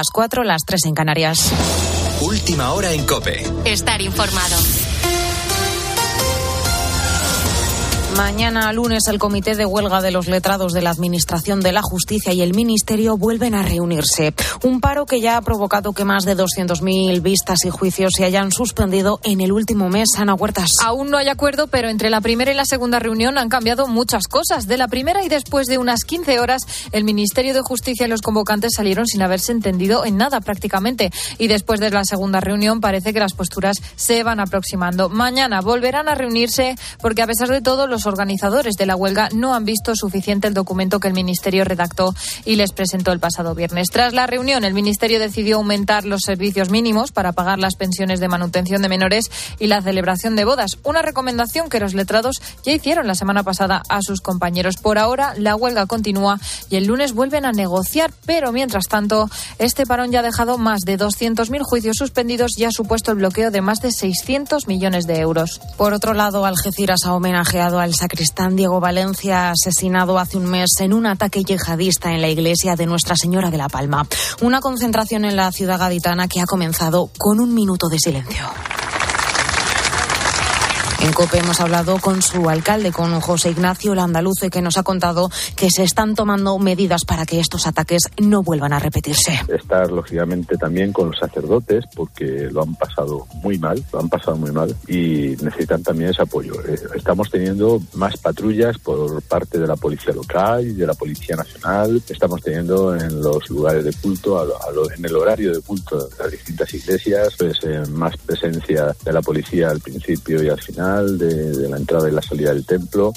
las 4, las 3 en Canarias. Última hora en Cope. Estar informado. Mañana lunes el Comité de Huelga de los Letrados de la Administración de la Justicia y el Ministerio vuelven a reunirse. Un paro que ya ha provocado que más de 200.000 vistas y juicios se hayan suspendido en el último mes. Ana Huertas. Aún no hay acuerdo, pero entre la primera y la segunda reunión han cambiado muchas cosas. De la primera y después de unas 15 horas, el Ministerio de Justicia y los convocantes salieron sin haberse entendido en nada prácticamente. Y después de la segunda reunión parece que las posturas se van aproximando. Mañana volverán a reunirse porque a pesar de todo los organizadores de la huelga no han visto suficiente el documento que el Ministerio redactó y les presentó el pasado viernes. Tras la reunión, el Ministerio decidió aumentar los servicios mínimos para pagar las pensiones de manutención de menores y la celebración de bodas, una recomendación que los letrados ya hicieron la semana pasada a sus compañeros. Por ahora, la huelga continúa y el lunes vuelven a negociar, pero mientras tanto, este parón ya ha dejado más de 200.000 juicios suspendidos y ha supuesto el bloqueo de más de 600 millones de euros. Por otro lado, Algeciras ha homenajeado al el sacristán Diego Valencia, asesinado hace un mes en un ataque yihadista en la iglesia de Nuestra Señora de la Palma. Una concentración en la ciudad gaditana que ha comenzado con un minuto de silencio. En COPE hemos hablado con su alcalde, con José Ignacio Landaluce, que nos ha contado que se están tomando medidas para que estos ataques no vuelvan a repetirse. Estar, lógicamente, también con los sacerdotes, porque lo han pasado muy mal, lo han pasado muy mal y necesitan también ese apoyo. Eh, estamos teniendo más patrullas por parte de la policía local y de la policía nacional. Estamos teniendo en los lugares de culto, en el horario de culto de las distintas iglesias, pues eh, más presencia de la policía al principio y al final de, la entrada y la salida del templo.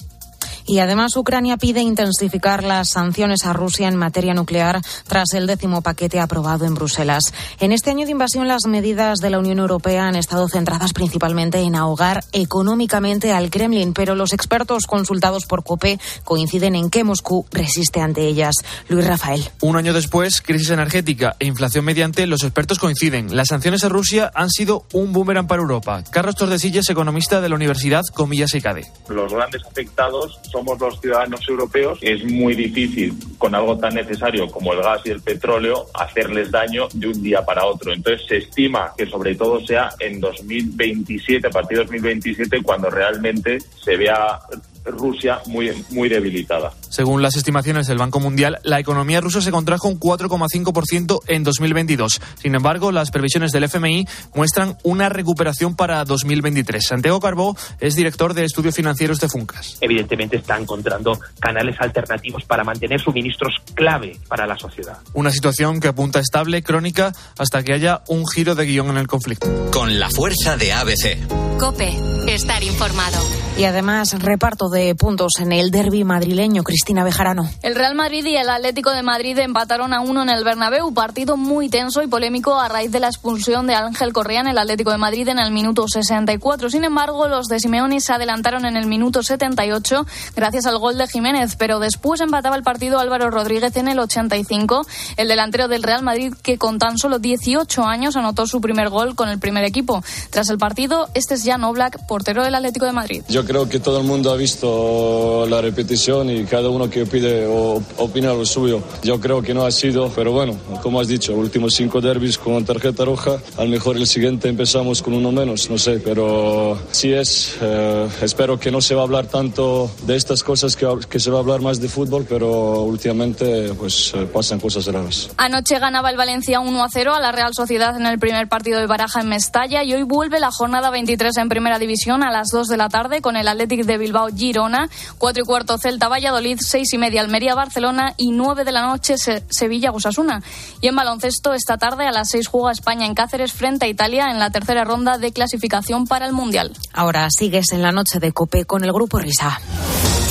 Y además Ucrania pide intensificar las sanciones a Rusia en materia nuclear tras el décimo paquete aprobado en Bruselas. En este año de invasión las medidas de la Unión Europea han estado centradas principalmente en ahogar económicamente al Kremlin, pero los expertos consultados por COPE coinciden en que Moscú resiste ante ellas. Luis Rafael. Un año después, crisis energética e inflación mediante, los expertos coinciden. Las sanciones a Rusia han sido un boomerang para Europa. Carlos Tordesillas, economista de la Universidad Comillas y Cade. Los grandes afectados somos los ciudadanos europeos, es muy difícil con algo tan necesario como el gas y el petróleo hacerles daño de un día para otro. Entonces se estima que sobre todo sea en 2027, a partir de 2027, cuando realmente se vea Rusia muy, muy debilitada. Según las estimaciones del Banco Mundial, la economía rusa se contrajo un 4,5% en 2022. Sin embargo, las previsiones del FMI muestran una recuperación para 2023. Santiago Carbó es director de estudios financieros de Funcas. Evidentemente está encontrando canales alternativos para mantener suministros clave para la sociedad. Una situación que apunta estable, crónica, hasta que haya un giro de guion en el conflicto. Con la fuerza de ABC. Cope, estar informado. Y además, reparto de puntos en el derby madrileño. Cristina Bejarano. El Real Madrid y el Atlético de Madrid empataron a uno en el Bernabéu. Partido muy tenso y polémico a raíz de la expulsión de Ángel Correa en el Atlético de Madrid en el minuto 64. Sin embargo, los de Simeone se adelantaron en el minuto 78 gracias al gol de Jiménez, pero después empataba el partido Álvaro Rodríguez en el 85. El delantero del Real Madrid que con tan solo 18 años anotó su primer gol con el primer equipo. Tras el partido, este es Jan Oblak, portero del Atlético de Madrid. Yo creo que todo el mundo ha visto la repetición y cada uno que pide o opina lo suyo. Yo creo que no ha sido, pero bueno, como has dicho, últimos cinco derbis con tarjeta roja, a lo mejor el siguiente empezamos con uno menos, no sé, pero sí es, eh, espero que no se va a hablar tanto de estas cosas, que, que se va a hablar más de fútbol, pero últimamente pues eh, pasan cosas raras. Anoche ganaba el Valencia 1 a 0 a la Real Sociedad en el primer partido de Baraja en Mestalla y hoy vuelve la jornada 23 en Primera División a las 2 de la tarde con el Athletic de Bilbao Girona, 4 y cuarto Celta Valladolid, 6 y media Almería Barcelona y 9 de la noche Sevilla Gusasuna. Y en baloncesto esta tarde a las 6 juega España en Cáceres frente a Italia en la tercera ronda de clasificación para el Mundial. Ahora sigues en la noche de Cope con el grupo Risa.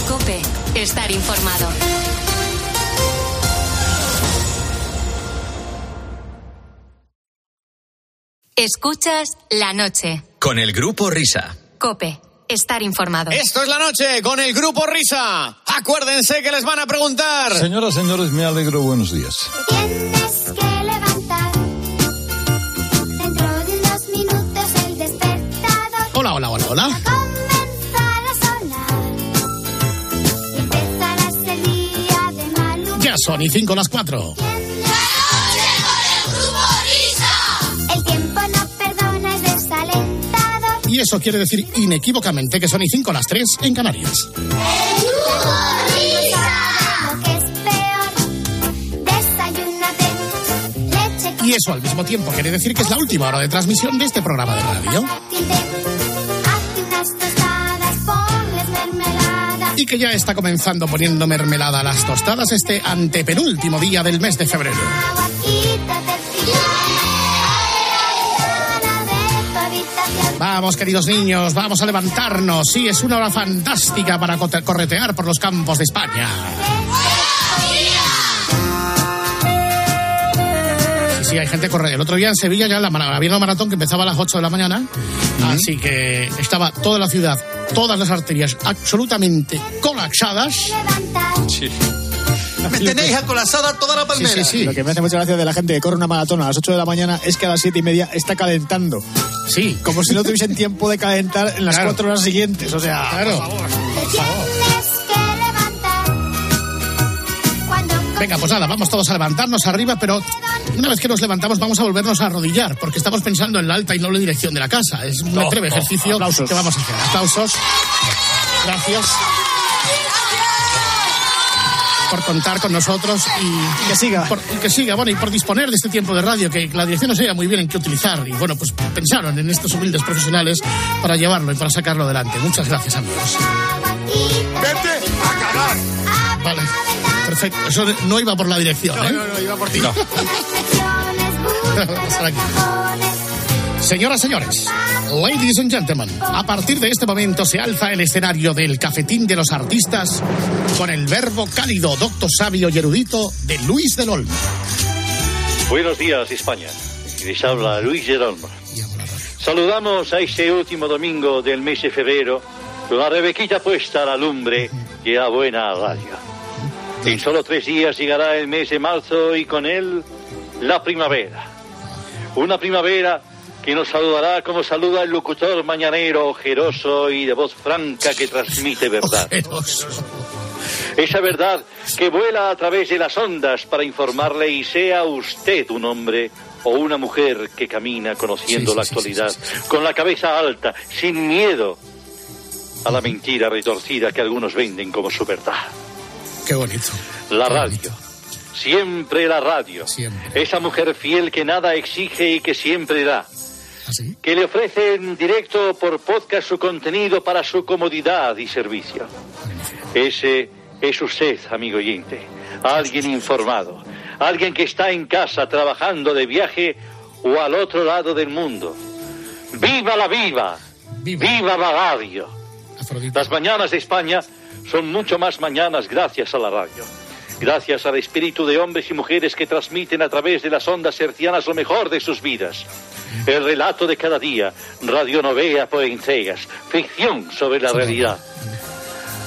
Cope, estar informado. Escuchas la noche. Con el grupo Risa. Cope estar informado. Esto es la noche con el grupo Risa. Acuérdense que les van a preguntar. Señoras, señores, me alegro. Buenos días. Tienes que levantar. Dentro de unos minutos el despertador. Hola, hola, hola, hola. Comenzar a sonar. Y empezarás el día de mal humor. Ya son y cinco las cuatro. Eso quiere decir inequívocamente que son y 5 las 3 en Canarias. Y eso al mismo tiempo quiere decir que es la última hora de transmisión de este programa de radio. Y que ya está comenzando poniendo mermelada a las tostadas este antepenúltimo día del mes de febrero. Vamos, queridos niños, vamos a levantarnos. Sí, es una hora fantástica para corretear por los campos de España. Sí, sí, hay gente corre. El otro día en Sevilla ya la había una maratón que empezaba a las 8 de la mañana. Así que estaba toda la ciudad, todas las arterias absolutamente colapsadas. Me tenéis acolazada toda la palmera. Lo que me hace mucha gracia de la gente que corre una maratón a las 8 de la mañana es que a las 7 y media está calentando. Sí. Como si no tuviesen tiempo de calentar en las Claro. 4 horas siguientes. O sea, Claro. por favor. Tienes que levantar. Cuando Venga, pues nada, vamos todos a levantarnos arriba, pero una vez que nos levantamos vamos a volvernos a arrodillar, porque estamos pensando en la alta y noble dirección de la casa. Es un No, breve no, ejercicio aplausos. que vamos a hacer. Aplausos. Gracias. Por contar con nosotros y que siga. Por, y que siga, bueno, y por disponer de este tiempo de radio, que la dirección no sabía muy bien en qué utilizar. Y bueno, pues pensaron en estos humildes profesionales para llevarlo y para sacarlo adelante. Muchas gracias, amigos. Vete a cagar. Vale, perfecto. Eso no iba por la dirección, ¿eh? no, iba por ti. Vamos a pasar aquí. Señoras, señores, ladies and gentlemen, a partir de este momento se alza el escenario del cafetín de los artistas con el verbo cálido, docto sabio y erudito de Luis del Olmo. Buenos días, España. Les habla Luis Gerolmo. Saludamos a este último domingo del mes de febrero con la rebequita puesta a la lumbre y a buena radio. En solo tres días llegará el mes de marzo y con él la primavera. Una primavera que nos saludará como saluda el locutor mañanero ojeroso y de voz franca que transmite verdad. Esa verdad que vuela a través de las ondas para informarle y sea usted un hombre o una mujer que camina conociendo Sí, sí, la sí, actualidad, con la cabeza alta, sin miedo a la mentira retorcida que algunos venden como su verdad. Qué bonito. La radio. Siempre la radio. Esa mujer fiel que nada exige y que siempre da. Que le ofrece en directo por podcast su contenido para su comodidad y servicio. Ese es usted, amigo oyente. Alguien informado. Alguien que está en casa trabajando de viaje o al otro lado del mundo. ¡Viva la viva! ¡Viva, la radio! Las mañanas de España son mucho más mañanas gracias a la radio. Gracias al espíritu de hombres y mujeres que transmiten a través de las ondas hercianas lo mejor de sus vidas. El relato de cada día, radionovela por entregas, ficción sobre la realidad.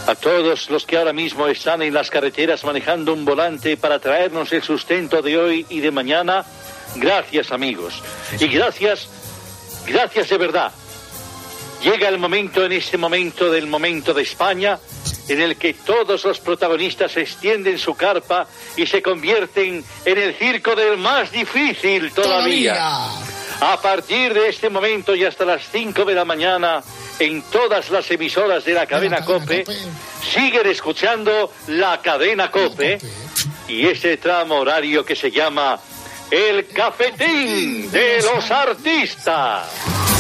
A todos los que ahora mismo están en las carreteras manejando un volante para traernos el sustento de hoy y de mañana, gracias amigos. Y gracias, gracias de verdad. Llega el momento en este momento del momento de España en el que todos los protagonistas extienden su carpa y se convierten en el circo del más difícil todavía. A partir de este momento y hasta las 5 de la mañana, en todas las emisoras de la cadena COPE, siguen escuchando la cadena COPE y ese tramo horario que se llama El Cafetín de los Artistas.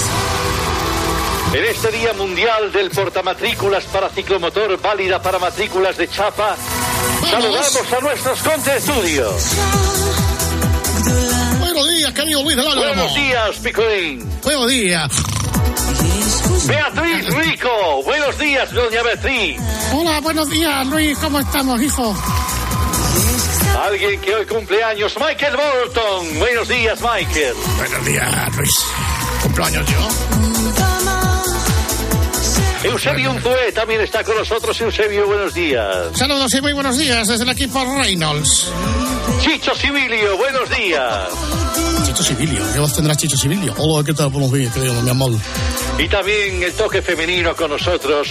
En este Día Mundial del Portamatrículas para Ciclomotor válida para matrículas de chapa, saludamos a nuestros contertulios. Buenos días, querido Luis del Olmo. Buenos días, Picolín. Buenos días. Beatriz Rico. Buenos días, doña Beatriz. Hola, buenos días, Luis. ¿Cómo estamos, hijo? Alguien que hoy cumple años, Michael Bolton. Buenos días, Michael. Buenos días, Luis. Cumpleaños yo. Eusebio Unzué también está con nosotros. Eusebio, buenos días. Saludos y muy buenos días desde el equipo Reynolds. Chicho Civilio, buenos días. Chicho Civilio, ¿qué voz tendrá Chicho Civilio? Hola, ¿qué tal? Buenos días, querido mi amor. Y también el toque femenino con nosotros.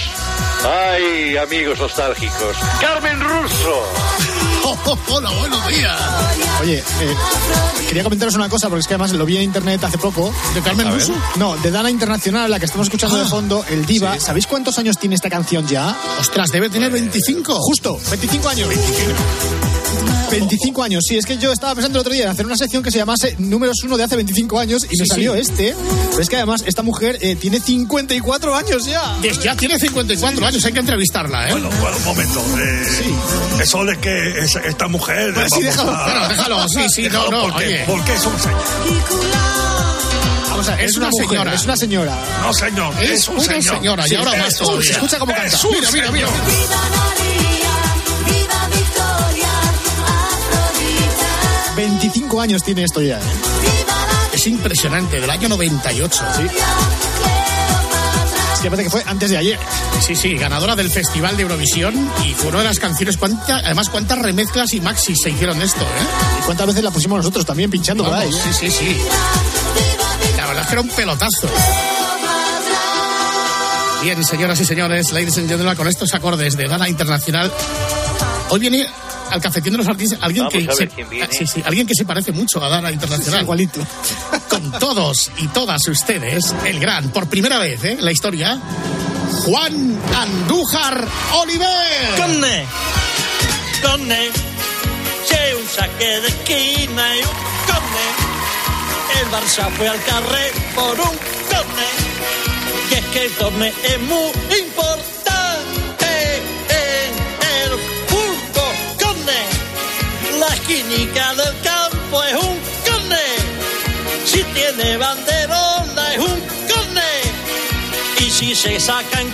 Ay, amigos nostálgicos. Carmen Russo. Hola, buenos días. Oye, eh, quería comentaros una cosa, porque es que además lo vi en internet hace poco. ¿De Carmen Russo? No, de Dana Internacional, la que estamos escuchando de Ah. fondo, el Diva. ¿Sabéis cuántos años tiene esta canción ya? Ostras, debe tener 25. Justo, 25 años. 25 años, sí, es que yo estaba pensando el otro día en hacer una sección que se llamase Números 1 de hace 25 años y me Sí, salió sí. este. Pero es que además esta mujer eh, tiene 54 años ya. Que Ya tiene 54 años, hay que entrevistarla, ¿eh? Bueno, bueno, un momento. eh, Eso de que es- esta mujer. Pues sí, déjalo, a- bueno, déjalo, sí, sí, no, no, ¿por qué? oye. ¿Por qué es un señor? Vamos a ver, Es es una, una mujer, señora. es una señora. No, señor. Es, Es un una señor. señora, y Sí, ahora más todavía. Escucha cómo canta. Mira, mira, mira. 25 años tiene esto ya. Es impresionante, del año 98. Sí, Es que parece que fue antes de ayer. sí, sí, ganadora del Festival de Eurovisión y fue una de las canciones. ¿cuánta- además, cuántas remezclas y maxis se hicieron de esto, ¿eh? ¿Y cuántas veces la pusimos nosotros también pinchando por ahí? Vamos, eh? sí, sí, sí. La verdad es que era un pelotazo. Bien, señoras y señores, ladies and gentlemen, con estos acordes de Dana Internacional, hoy viene al cafetín de los artistas alguien Vamos que se, sí, sí, alguien que se parece mucho a Dana Internacional. Igualito. Con todos y todas ustedes, el gran, por primera vez ¿eh? en la historia, Juan Andújar Oliver. Conne, conne, c'è un saque de esquina y un conne. El Barça fue al carré por un conne. Y es que el torneo es muy esquinica del campo es un conne. Si tiene banderola es un conne. Y si se saca en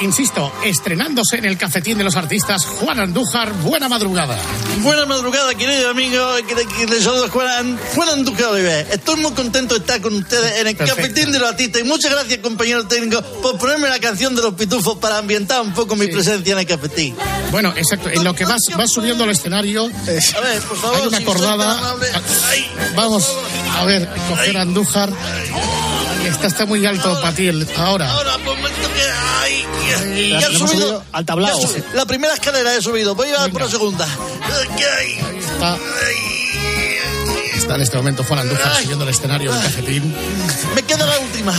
insisto, estrenándose en el cafetín de los artistas, Juan Andújar, buena madrugada. Buena madrugada, querido amigo. Les saludo Juan, Juan Anduque Oliver. Estoy muy contento de estar con ustedes en el Perfecto. cafetín de los artistas. Y muchas gracias, compañero técnico, por ponerme la canción de los pitufos para ambientar un poco mi presencia en el cafetín. Bueno, exacto, en lo que vas, vas subiendo al escenario, A ver, por favor. hay una si. Ay, Vamos a ver, coger a Andújar. Está, está muy alto para ti el- ahora. Ahora, por un momento que. Ay, ya, ya he subido. subido al tablao. ya subido. La primera escalera he subido. Voy a ir por la segunda. Ay, Está, está en este momento Juan Andújar Ay. siguiendo el escenario del cafetín. Me queda la última.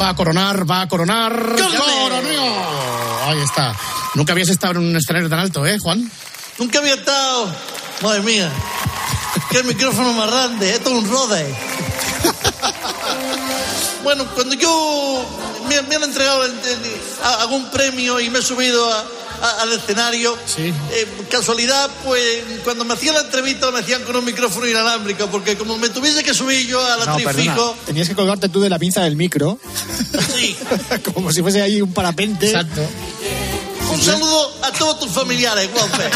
Va a coronar, va a coronar. ¡Coronó! Ahí está. Nunca habías estado en un escenario tan alto, ¿eh, Juan? Nunca había estado. Madre mía. Qué micrófono más grande. Esto es un rode. Bueno, cuando yo me, me han entregado el- el- algún premio y me he subido a- a- al escenario, eh, casualidad, pues cuando me hacían la entrevista me hacían con un micrófono inalámbrico, porque como me tuviese que subir yo a la No, trifijo, Tenías que colgarte tú de la pinza del micro. Como si fuese ahí un parapente. Exacto. un saludo a todos tus familiares, Juanfe.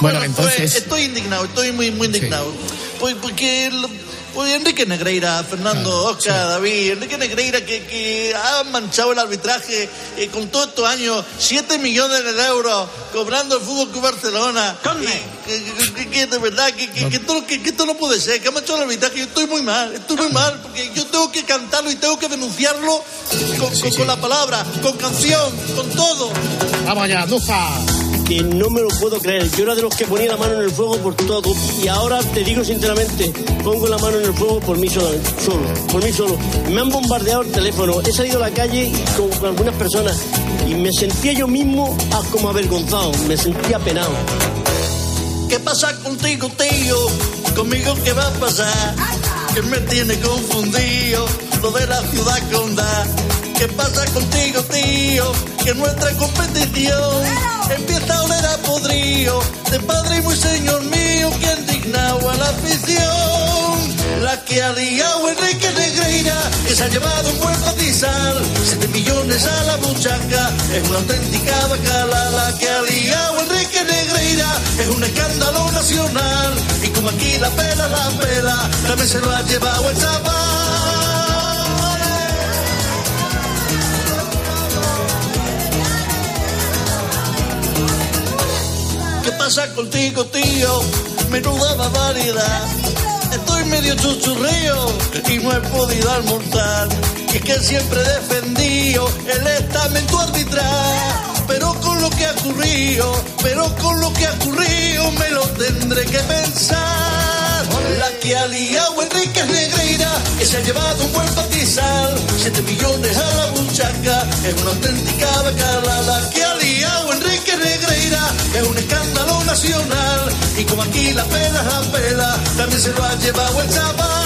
Bueno, entonces. estoy indignado, estoy muy, muy indignado. Pues porque el- pues Enrique Negreira, Fernando, Oscar, David, Enrique Negreira que, que ha manchado el arbitraje eh, con todos estos años, 7 millones de euros cobrando el Fútbol Club Barcelona. Y Que, que- que- que de verdad, que, que, que esto, que, que esto no puede ser, que ha manchado el arbitraje. Yo estoy muy mal, estoy muy mal, porque yo tengo que cantarlo y tengo que denunciarlo con, con- con la palabra, con canción, con todo. Vamos allá, Andújar. Que no me lo puedo creer. Yo era de los que ponía la mano en el fuego por todo. Y ahora te digo sinceramente, pongo la mano en el fuego por mí solo, por mí solo. Me han bombardeado el teléfono, he salido a la calle con algunas personas y me sentía yo mismo ah, como avergonzado, me sentía penado. ¿Qué pasa contigo, tío? ¿Conmigo qué va a pasar? Que me tiene confundido lo de la ciudad condal. ¿Qué pasa contigo, tío? Que nuestra competición empieza a oler a podrido. De padre y muy señor mío que ha indignado a la afición. La que ha liado Enrique Negreira, que se ha llevado un buen patizal. Siete millones a la buchaca, es una auténtica bacala. La que ha liado Enrique Negreira, es un escándalo nacional. Y como aquí la pela, la pela, también se lo ha llevado el chaval. Pasa contigo, tío? Menuda barbaridad. Estoy medio chuchurrío y no he podido almorzar. Y es que siempre he defendido el estamento arbitral. Pero con lo que ha ocurrido, pero con lo que ha ocurrido me lo tendré que pensar. La que ha liado Enrique Negreira, que se ha llevado un buen patizal, 7 millones a la buchaca, es una auténtica bacala. La que ha liado Enrique Negreira, es un escándalo nacional, y como aquí la pela la pela, también se lo ha llevado el chaval.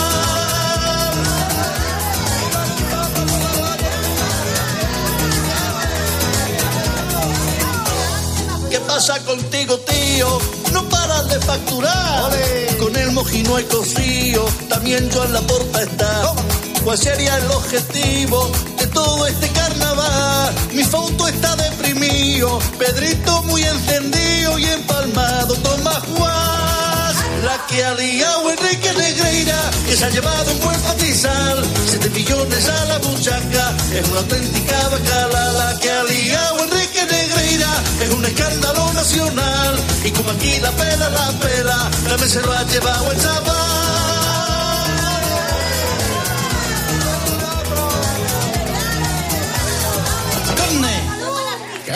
¿Qué pasa contigo, tío? De facturar. Con el mojino y cocido, también Joan la porta está. ¿Cuál sería el objetivo de todo este carnaval? Mi foto está deprimido, Pedrito muy encendido y empalmado, Tomás Juan. La que ha liado Enrique Negreira, que se ha llevado un buen patizal, 7 millones a la buchaca, es una auténtica bacala. La que ha liado Enrique Negreira, es un escándalo nacional, y como aquí la pela, la pela, también se lo ha llevado el chaval.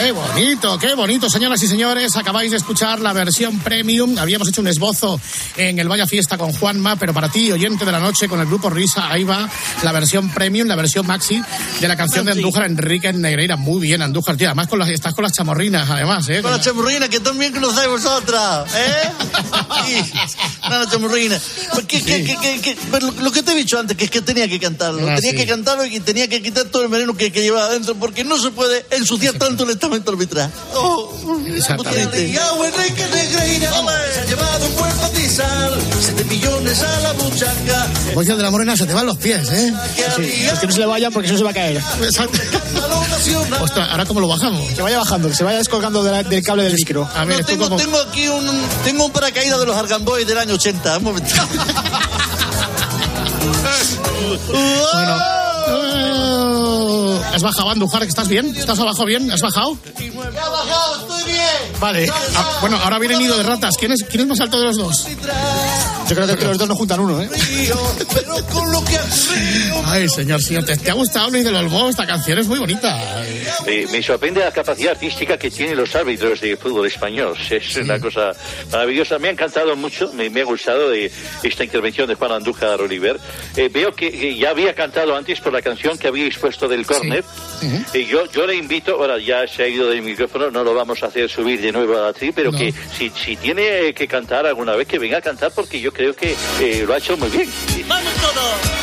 Qué bonito, qué bonito, señoras y señores. Acabáis de escuchar la versión premium. Habíamos hecho un esbozo en el Vaya Fiesta con Juanma, pero para ti, oyente de la noche, con el grupo Risa, ahí va la versión premium, la versión maxi de la canción de Andújar, Enrique Negreira. Muy bien, Andújar, tío. Además, con las, estás con las chamorrinas, además, ¿eh? Con la chamurrina, que también conocéis vosotras, ¿eh? Sí, la chamurrina. ¿Qué, qué, qué, qué, qué? Pero lo, lo que te he dicho antes, que es que tenía que cantarlo. Ah, tenía sí. que cantarlo y tenía que quitar todo el veneno que, que llevaba adentro, porque no se puede ensuciar tanto el estamento arbitral. Oh, Exactamente. Liao Enrique Negreira, se ha llevado un buen patizal, 7 millones a la buchaca. Como dice el de la morena, se te van los pies, ¿eh? Sí, pues que no se le vayan porque eso se va a caer. Ostras, ¿ahora cómo lo bajamos? Que vaya bajando, que se vaya descolgando de la- del cable del micro. A ver, No, esto tengo, como... tengo aquí un, tengo un paracaídas de los Argamboy del año 80. Un momento. Bueno. Eh, ¿Has bajado, Andújar? ¿Estás bien? ¿Estás abajo bien? ¿Has bajado? Ya ha bajado, estoy bien. Vale. Ah, bueno, ahora viene Nido de Ratas. ¿Quién es, quién es más alto de los dos? Yo creo que los dos no juntan uno, ¿eh? Pero con lo que. Ay, señor, señor, ¿te, te ha gustado Luis del Olmo? Esta canción es muy bonita. Eh, me sorprende la capacidad artística que tienen los árbitros de fútbol español. Es una cosa maravillosa. Me ha encantado mucho, me, me ha gustado eh, esta intervención de Juan Andújar Oliver. Eh, veo que, ya había cantado antes por la canción que habíais puesto del córner. Y yo, yo le invito, ahora ya se ha ido del micrófono, no lo vamos a hacer subir de nuevo a la tri, pero que si, si tiene que cantar alguna vez, que venga a cantar porque yo creo que eh, lo ha hecho muy bien. Vamos todos.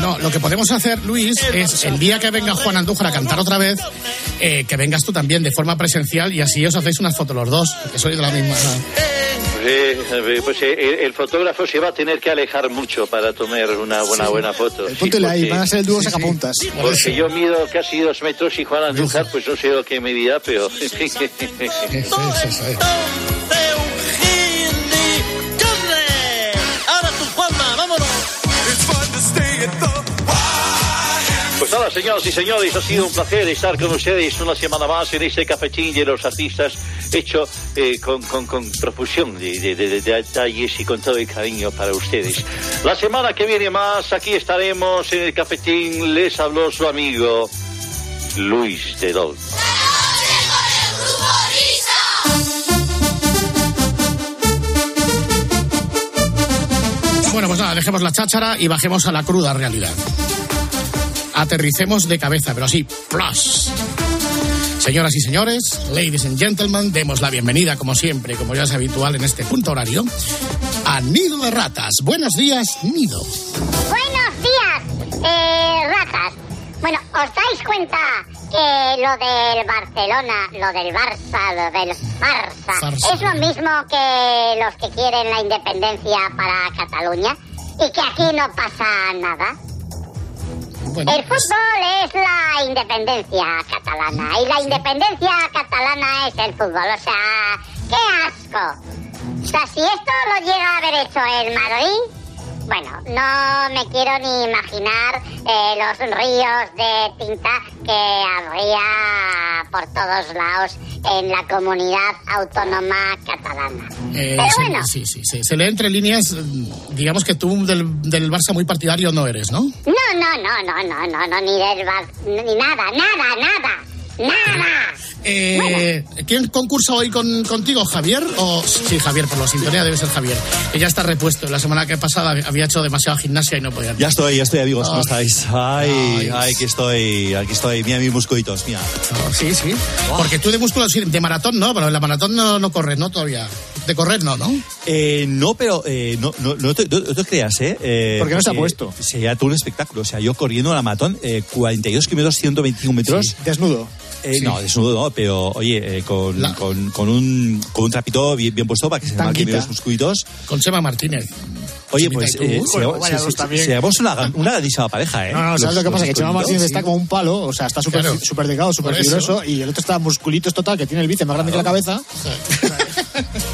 No, lo que podemos hacer, Luis, es el día que venga Juan Andújar a cantar otra vez, eh, que vengas tú también de forma presencial y así os hacéis unas fotos los dos, que sois de la misma. Eh, eh, pues eh, el, el fotógrafo se va a tener que alejar mucho para tomar una buena buena foto. Sí, Póntela ahí, porque- van a ser el dúo sacapuntas. Porque yo mido casi dos metros y Juan Andújar, pues no sé lo que medida, pero... Pues nada, señoras y señores, ha sido un placer estar con ustedes una semana más en este cafetín de los artistas hecho eh, con, con, con profusión de, de- de- de detalles y con todo el cariño para ustedes. La semana que viene más, aquí estaremos en el cafetín, les habló su amigo Luis de Dol. Bueno, pues nada, dejemos la cháchara y bajemos a la cruda realidad. Aterricemos de cabeza, pero así, plus. Señoras y señores, ladies and gentlemen, demos la bienvenida, como siempre, como ya es habitual en este punto horario, a Nido de Ratas. Buenos días, Nido. Buenos días, eh, ratas. Bueno, ¿os dais cuenta que lo del Barcelona, lo del Barça, lo del Barça, Farsa. es lo mismo que los que quieren la independencia para Cataluña? Y que aquí no pasa nada. el fútbol es la independencia catalana y la independencia catalana es el fútbol. O sea, qué asco. O sea, si esto lo llega a haber hecho el Madrid, Bueno, no me quiero ni imaginar eh, los ríos de tinta que habría por todos lados en la comunidad autónoma catalana. Eh, Pero sí, bueno, sí, sí, sí. Se lee entre líneas, digamos que tú del, del Barça muy partidario no eres, ¿no? no, no, no, no, no, no, no, ni del Bar- ni nada, nada, nada, nada. Eh, ¿Quién concursa hoy con, contigo, Javier? O, sí, Javier, por la sintonía debe ser Javier. Que ya está repuesto. La semana que pasada había hecho demasiada gimnasia y no podía. Ya estoy, ya estoy, amigos. ¿Cómo estáis? Ay, Ay. ay, aquí estoy, aquí estoy. Mira mis musculitos, mira. Sí, sí. Porque tú de músculo, sí, de maratón no, pero en la maratón no, no corres, ¿no? Todavía. De correr no, ¿no? Eh, no, pero eh, no, no, no, te, no- no te creas, ¿eh? eh ¿Por qué no se ha porque puesto? Sería todo un espectáculo. O sea, yo corriendo la maratón, eh, 42 kilómetros, 125 metros. Desnudo. Eh, No, desnudo no, pero oye, eh, con, con, con un, con un trapito bien, bien puesto para que se marquen los musculitos. Con Sema Martínez. Oye, pues eh, Bueno, seamos- una, una grandísima pareja, ¿eh? No, no, ¿sabes Los- lo que pasa? Que Chema. Martínez está como un palo, o sea, está súper Claro. súper delgado, súper fibroso, y el otro está musculitos total, que tiene el bíceps más grande que la cabeza.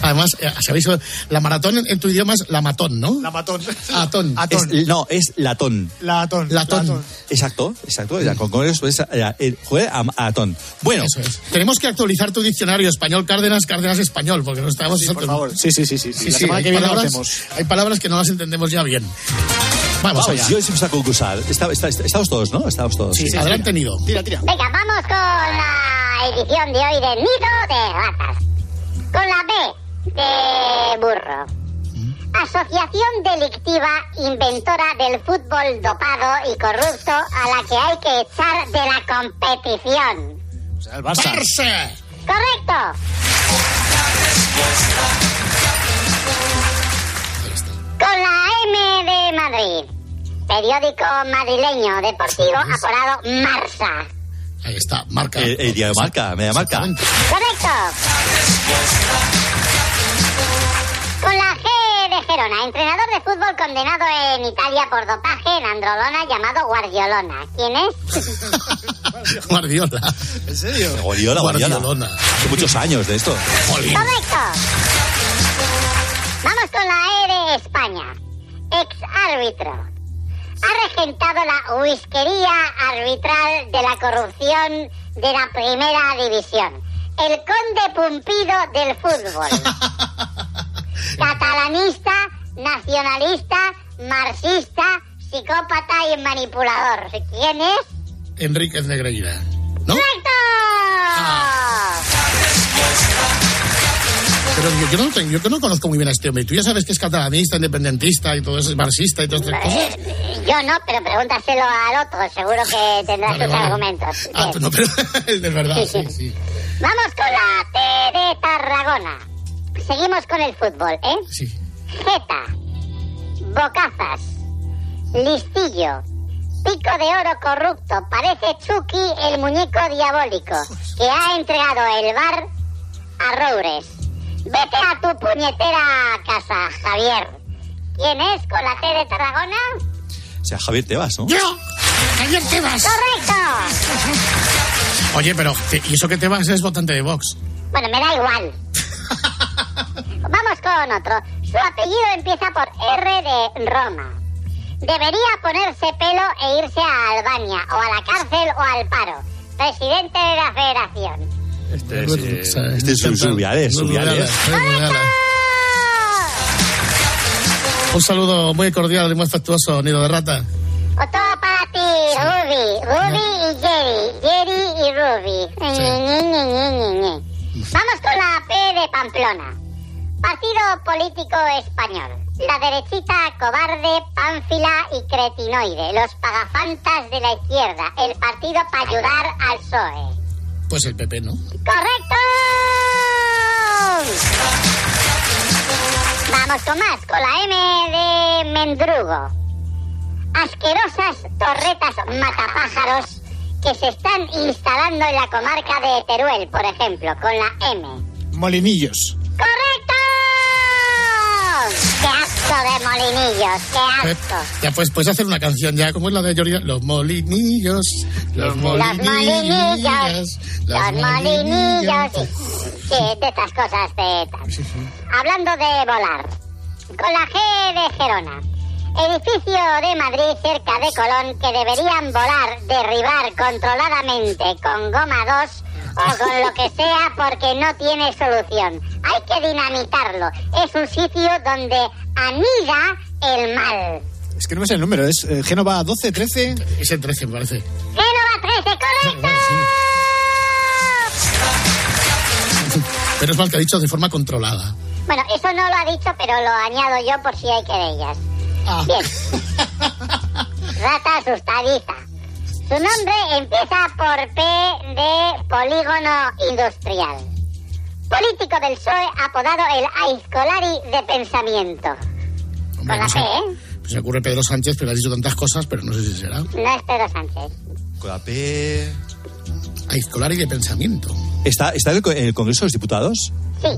Además, eh, ¿sabéis? La maratón en, tu idioma es la matón, ¿no? La matón. Atón. Es- no, es latón. Latón. Latón. Exacto, exacto. Ya, con, con eso es eh, eh, joder, a, a atón. Bueno, Eso es. Tenemos que actualizar tu diccionario español Cárdenas, Cárdenas español, porque no estamos... Sí, por favor. Sí, sí, sí, sí. Sí, la sí, hay que palabras, hacemos. hay palabras que no las entendemos ya bien. Vamos, vamos, allá. yo empiezo a concursar. Está- está- está- estamos todos, ¿no? Estamos todos. Sí, adelante, Nido. Tira, tira. Venga, vamos con la edición de hoy de Nido de Ratas. Con la B de burro. Asociación delictiva inventora del fútbol dopado y corrupto a la que hay que echar de la competición. O sea, el Barça. ¡Barça! ¿Correcto? Con la M de Madrid. Periódico madrileño deportivo apodado Marsa. Ahí está, marca. El, el diario marca, media marca. Correcto. Con la G de Gerona, entrenador de fútbol condenado en Italia por dopaje en Androlona llamado Guardiolona. ¿Quién es? Guardiola. ¿En serio? Guardiola, Guardiola. Guardiolona. Hace muchos años de esto. Jolín. Correcto. Vamos con la E de España. Ex árbitro. Ha regentado la whiskería arbitral de la corrupción de la primera división. El conde Pumpido del fútbol. Catalanista, nacionalista, marxista, psicópata y manipulador. ¿Quién es? Enríquez Negreira. ¿No? ¡Correcto! Pero yo, yo no, tengo- yo que no conozco muy bien a este hombre. Tú ya sabes que es catalanista, independentista y todo eso, es marxista y todas estas cosas. Eh, Yo no, pero pregúntaselo al otro, seguro que tendrá Vale, sus vale. argumentos. Ah, no, pero es verdad, sí, sí. Vamos con la T de Tarragona. Seguimos con el fútbol, ¿eh? Sí. Jeta, bocazas, listillo, pico de oro corrupto, parece Chucky el muñeco diabólico que ha entregado el bar a Roures. Vete a tu puñetera casa, Javier. ¿Quién es con la T de Tarragona? O sea, Javier Tebas, ¿no? ¡Yo! ¡Javier Tebas! ¡Correcto! Oye, pero te- ¿y eso que Tebas es votante de Vox? Bueno, me da igual. Vamos con otro. Su apellido empieza por R de Roma. Debería ponerse pelo e irse a Albania, o a la cárcel o al paro. Presidente de la federación. Este es, eh, este es. Un saludo muy cordial y muy afectuoso, Nido de Rata. Otro para ti, Ruby. Ruby y Jerry. Jerry y Ruby. Ñe, Ñe, Ñe, Ñe. Vamos con la P de Pamplona. Partido político español. La derechita cobarde, pánfila y cretinoide. Los pagafantas de la izquierda. El partido para ayudar al PSOE. Pues el PP, ¿no? ¡Correcto! Vamos con más, con la M de Mendrugo. Asquerosas torretas matapájaros que se están instalando en la comarca de Teruel, por ejemplo, con la M. Molinillos. ¡Correcto! ¡Qué asco de molinillos! ¡Qué Eh, asco! Ya, pues puedes hacer una canción ya, como es la de Georgia. Los molinillos, los Los molinillos, molinillos, los molinillos. Sí, de estas cosas de tal. Hablando de volar. con la G de Gerona. Edificio de Madrid cerca de Colón que deberían volar, derribar controladamente con goma 2 o con lo que sea porque no tiene solución. Hay que dinamitarlo. Es un sitio donde anida el mal. Es que no me sé el número, es eh, Génova 12, 13. Es el 13, me parece. Génova 13, correcto. Pero es mal que ha dicho de forma controlada. Bueno, eso no lo ha dicho, pero lo añado yo por si hay querellas. Ah. Bien. Rata asustadiza. Su nombre empieza por P de polígono industrial. Político del PSOE apodado el Aizcolari de pensamiento. Con la no sé. P, ¿eh? Pues se ocurre Pedro Sánchez, pero ha dicho tantas cosas, pero no sé si será. No es Pedro Sánchez. Con la P. Aizcolari de pensamiento. ¿Está, está en el, co- en el Congreso de los Diputados? Sí.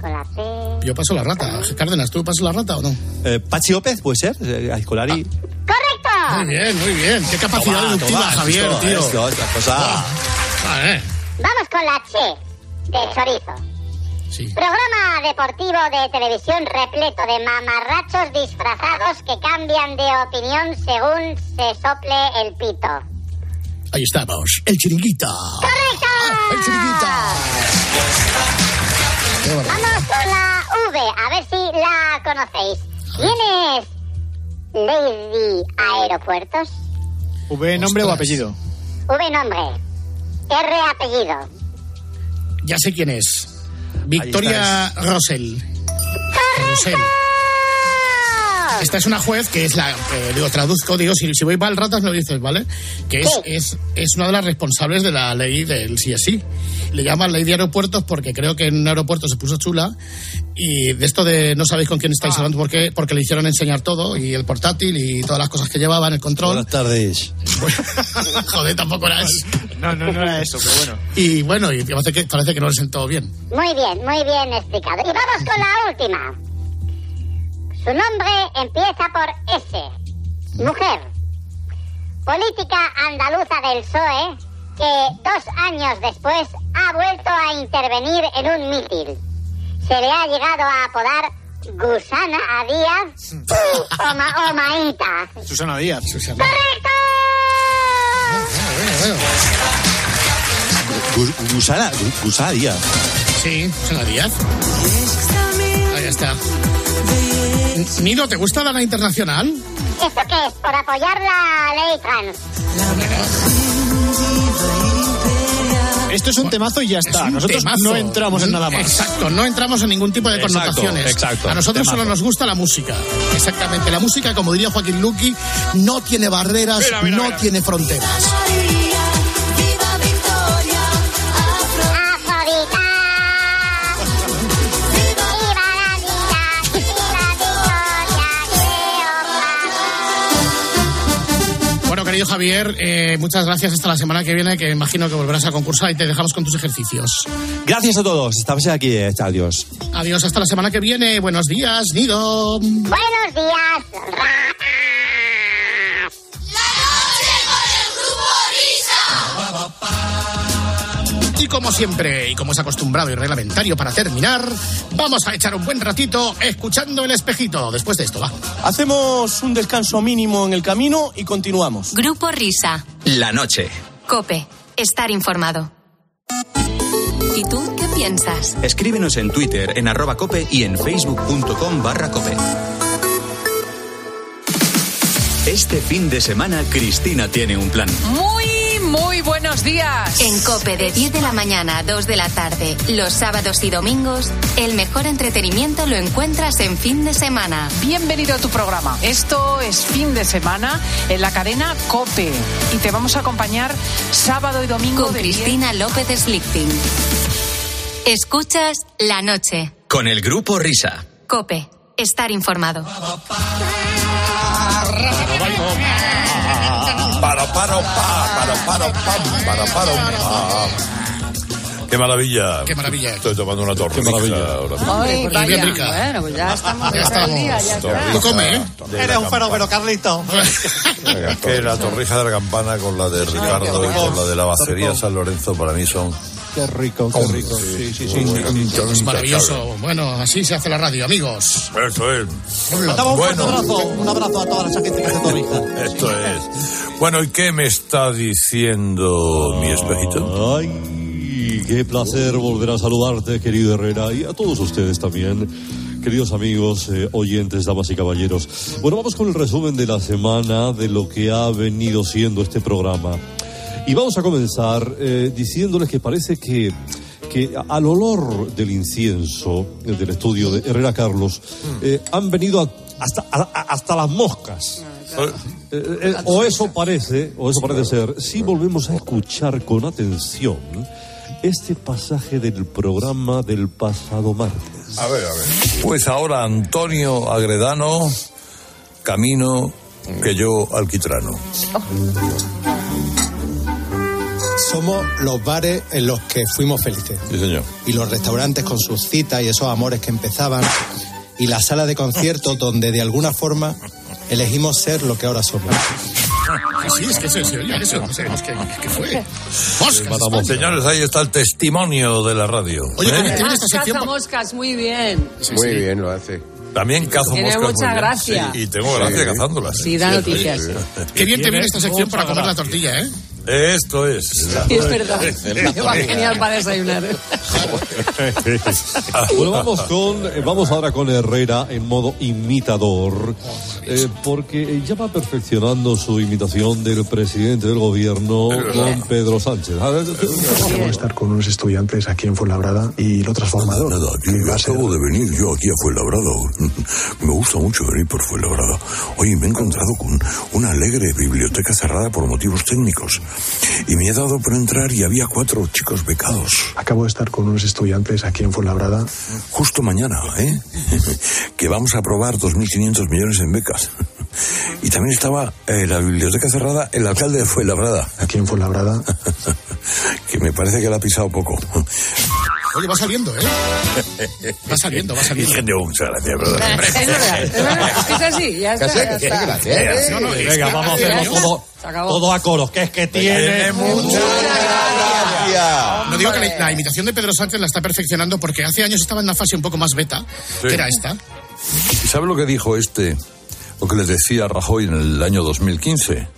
Con la P. Yo paso la rata. Cárdenas, ¿tú pasas la rata o no? Eh, Pachi López, ¿puede ser? Eh, Alcolari. ¡Correcto! Muy bien, muy bien. Qué capacidad Toma, deductiva, toma, Javier, esto, tío. esto, cosa. Ah, eh. Vamos con la Che de chorizo. Sí. Programa deportivo de televisión repleto de mamarrachos disfrazados que cambian de opinión según se sople el pito. Ahí estamos. El chiringuito. ¡Correcto! El chiringuito. Vamos con la V, a ver si la conocéis. ¿Quién es Lady Aeropuertos? V, nombre o apellido. V nombre. R apellido. Ya sé quién es. Victoria Rosell. Rosell. Esta es una juez que es la, eh, digo, traduzco, digo, si, si voy para el ratas lo dices, ¿vale? Que es, es, es una de las responsables de la ley del sí es sí. Le llaman ley de aeropuertos porque creo que en un aeropuerto se puso chula y de esto de no sabéis con quién estáis hablando porque, porque le hicieron enseñar todo y el portátil y todas las cosas que llevaban, el control. Buenas tardes. Joder, tampoco era eso. No, no, no era eso, pero bueno. Y bueno, y parece que, parece que no le sentó bien. Muy bien, muy bien explicado. Y vamos con la última. Su nombre empieza por S. Mujer. Política andaluza del PSOE que dos años después ha vuelto a intervenir en un mitin. Se le ha llegado a apodar Gusana a Díaz o, Ma- o Maíta. Susana Díaz. Susana. ¡Correcto! Gu- Gusana, Gu- Gusana Díaz. Sí, Susana Díaz. Ahí está. Nino, ¿te gusta Dana Internacional? ¿Esto qué es? Por apoyar la ley trans. Esto es un temazo y ya Es está. Nosotros temazo. no entramos en nada más. Exacto, no entramos en ningún tipo de Exacto, connotaciones. exacto, A nosotros temazo. solo nos gusta la música. Exactamente, la música, como diría Joaquín Luqui, no tiene barreras, Mira, mira, no mira. tiene fronteras. Querido Javier, eh, muchas gracias hasta la semana que viene, que imagino que volverás a concursar y te dejamos con tus ejercicios. Gracias a todos. Estamos aquí. eh, Adiós. Adiós, hasta la semana que viene. Buenos días, Nido. Buenos días, como siempre, y como es acostumbrado y reglamentario para terminar, vamos a echar un buen ratito escuchando el espejito. Después de esto, va. Hacemos un descanso mínimo en el camino y continuamos. Grupo Risa. La noche. Cope. Estar informado. ¿Y tú qué piensas? Escríbenos en Twitter en arroba cope y en facebook.com barra cope. Este fin de semana Cristina tiene un plan. Muy, muy buenos días. En Cope de 10 de la mañana a 2 de la tarde, los sábados y domingos, el mejor entretenimiento lo encuentras en fin de semana. Bienvenido a tu programa. Esto es fin de semana en la cadena Cope y te vamos a acompañar sábado y domingo Con de Cristina López Slichting. Escuchas la noche. Con el grupo Risa. Cope. Estar informado. Pa, para, para, pam, para, para, pa. Qué maravilla. Qué maravilla. Estoy tomando una torrija ahora mismo. Ay, vaya. bien rica. Bueno, pues ya estamos Ya al día, estamos. ya está. Tú come, ¿eh? Eres un fenómeno, Carlito. Que la torrija de la campana con la de Ricardo y con la de la bacería San Lorenzo para mí son Qué rico, qué rico. Sí, sí, sí. Es maravilloso. Bueno, así se hace la radio, amigos. Eso es. Mandamos un fuerte Bueno. abrazo, un abrazo a toda esa gente que hace Torrija. Esto es. Bueno, ¿y qué me está diciendo mi espejito? Ay, qué placer volver a saludarte, querido Herrera, y a todos ustedes también, queridos amigos, eh, oyentes, damas y caballeros. Bueno, vamos con el resumen de la semana de lo que ha venido siendo este programa. Y vamos a comenzar eh, diciéndoles que parece que, que al olor del incienso del estudio de Herrera Carlos eh, han venido a- hasta, a- hasta las moscas. Eh, eh, o eso parece, o eso parece ser, si volvemos a escuchar con atención este pasaje del programa del pasado martes. A ver, a ver. Pues ahora Antonio Agredano, camino que yo alquitrano. Somos los bares en los que fuimos felices. Sí, señor. Y los restaurantes con sus citas y esos amores que empezaban. Y la sala de conciertos donde de alguna forma elegimos ser lo que ahora somos. Sí, es que se, se oía eso. No sabemos qué, qué fue. Señores, ahí está el testimonio de la radio. Oye, ¿Eh? tiene esta Caza moscas, muy bien. Muy bien lo hace. También cazo Tiene moscas. mucha muy bien. gracia. Sí, y tengo gracia Sí. cazándolas. Sí, da noticias. Qué bien te viene esta sección para comer la tortilla, ¿eh? Esto es. Es verdad. Va genial para desayunar. Bueno, vamos con, eh, vamos ahora con Herrera en modo imitador, eh, porque ya va perfeccionando su imitación del presidente del gobierno, don Pedro Sánchez. A Acabo de estar con unos estudiantes aquí en Fuenlabrada y lo transformador. Nada, aquí acabo de venir yo aquí a Fuenlabrada. Me gusta mucho venir por Fuenlabrada. Oye, me he encontrado con una alegre biblioteca cerrada por motivos técnicos. Y me he dado por entrar y había cuatro chicos becados. Acabo de estar con unos estudiantes aquí en Fuenlabrada. Justo mañana, ¿eh? que vamos a aprobar 2.500 millones en becas. Y también estaba eh, la biblioteca cerrada, el alcalde de Fuenlabrada. Aquí en Fuenlabrada. que me parece que la ha pisado poco. Oye, va saliendo, ¿eh? Va saliendo, va saliendo. Dije, "No, muchas gracias, ¿verdad? Es verdad, es verdad. Es que es así, ya está. ya está. No, no, es Venga, vamos a hacerlo todo, todo a coros, que es que tiene mucha No digo que la, la imitación de Pedro Sánchez la está perfeccionando porque hace años estaba en una fase un poco más beta, Sí. que era esta. ¿Y sabe lo que dijo este? Lo que les decía Rajoy en el año 2015.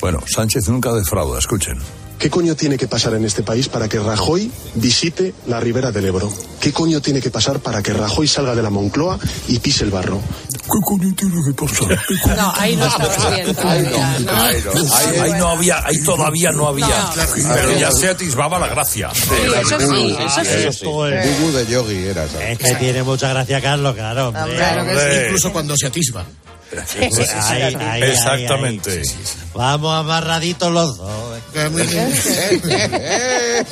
Bueno, Sánchez nunca defrauda, escuchen. ¿Qué coño tiene que pasar en este país para que Rajoy visite la ribera del Ebro? ¿Qué coño tiene que pasar para que Rajoy salga de la Moncloa y pise el barro? ¿Qué coño tiene que pasar? No, ahí no bien todavía. ¿no? Ahí, ahí- ahí no había, ahí todavía no había. No. Pero ya se atisbaba la gracia. Sí, eso sí, eso sí. Esto es Gugu de Yogi, era, ¿sabes? Es que tiene mucha gracia Carlos, claro. hombre. Claro que sí. Incluso cuando se atisba. Ahí, ahí, ahí, Exactamente. ahí. Vamos amarraditos los dos. Muy bien.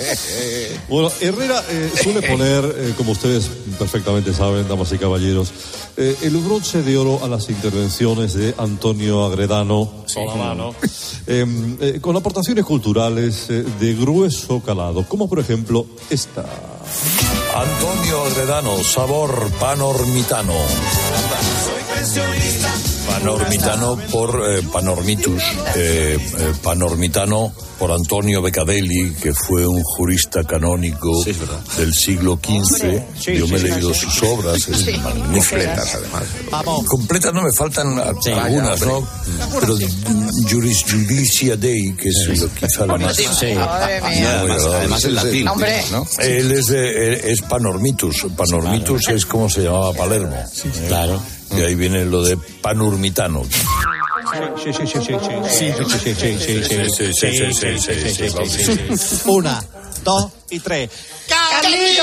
Bueno, Herrera eh, suele poner, eh, como ustedes perfectamente saben, damas y caballeros, eh, el bronce de oro a las intervenciones de Antonio Agredano, Solamano, eh, eh, con aportaciones culturales eh, de grueso calado, como por ejemplo esta. Antonio Agredano, sabor panormitano. Panormitano por eh, Panormitus, eh, eh, Panormitano por Antonio Beccadelli, que fue un jurista canónico del siglo XV. Sí, Yo me he sí, leído sí. sus obras, es. Completas, además. Completas no me faltan algunas, Vaya, ¿no? Pero Juris Judicia Dei, que es lo quizá la más... Sí. Madre mía. Muy Además- en latín, Hombre. ¿no? Él es, de- él es Panormitus. Panormitus es como se llamaba Palermo. Claro. Y ahí viene lo de Panurmitano. Sí, sí, sí, sí, sí. Sí, sí, sí, sí, sí, sí, sí, sí, sí, sí, sí. Una, dos y tres. ¡Carlito!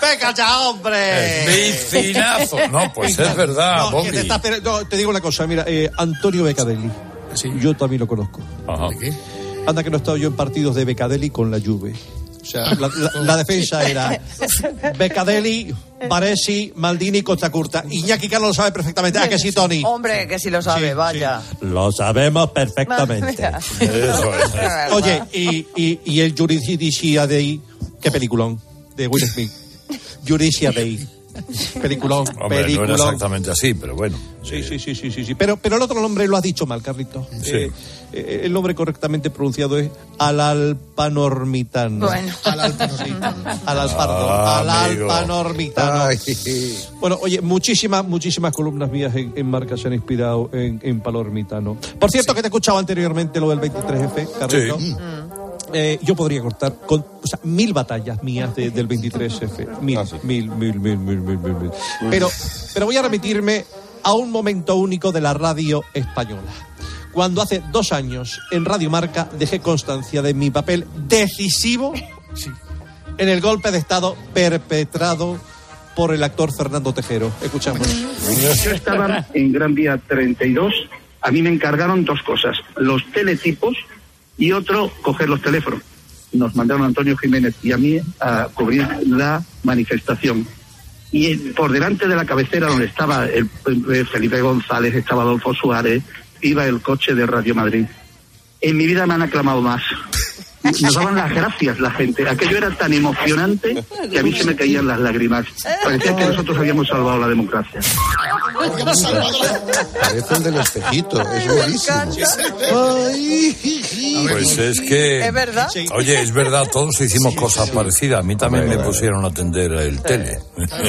¡Venga ya, hombre! Vicinazo. No, pues es verdad, No, te, está- pero, no, te digo una cosa, mira, eh, Antonio Beccadelli. Yo también lo conozco. Anda que no he estado yo en partidos de Beccadelli con la Juve. O sea, la, la- la defensa era Beccadelli, Baresi, Maldini, Costa Curta. Iñaki Carlos lo sabe perfectamente. ¿A que sí, Tony? Hombre, que si lo sabe, vaya. Lo sabemos perfectamente. Oye, y, y, y el Juridicia Dei, qué peliculón, de Will Smith. Juridicia Dei. Peliculón, Hombre, peliculón. no era exactamente así, pero bueno. Sí, sí, sí, sí, sí, sí. Pero, pero el otro nombre lo has dicho mal, Carlito. Sí. Eh, eh, el nombre correctamente pronunciado es Alalpanormitano. Bueno. Alalpardo. Ah. Alalpanormitano. Bueno, oye, muchísimas, muchísimas columnas mías en, en marca se han inspirado en, en Palormitano. Por cierto, que te he escuchado anteriormente lo del 23F, Carlito. Sí. Eh, yo podría cortar con o sea, mil batallas mías de- del 23F. Mil, mil, mil, mil, mil, mil, mil, mil. Pero, pero voy a remitirme a un momento único de la radio española. Cuando hace dos años en Radio Marca dejé constancia de mi papel decisivo en el golpe de Estado perpetrado por el actor Fernando Tejero. Escuchamos. Yo estaba en Gran Vía 32. A mí me encargaron dos cosas: los teletipos y otro, coger los teléfonos. Nos mandaron a Antonio Jiménez y a mí a cubrir la manifestación. Y por delante de la cabecera donde estaba el, eh, Felipe González, estaba Adolfo Suárez, iba el coche de Radio Madrid. En mi vida me han aclamado más. Nos daban las gracias la gente. Aquello era tan emocionante que a mí se me caían las lágrimas. Parecía que nosotros habíamos salvado la democracia. Parece el del espejito, es buenísimo. Pues es que. ¿Es verdad? Oye, es verdad, todos hicimos cosas parecidas. A mí también me pusieron a atender el tele.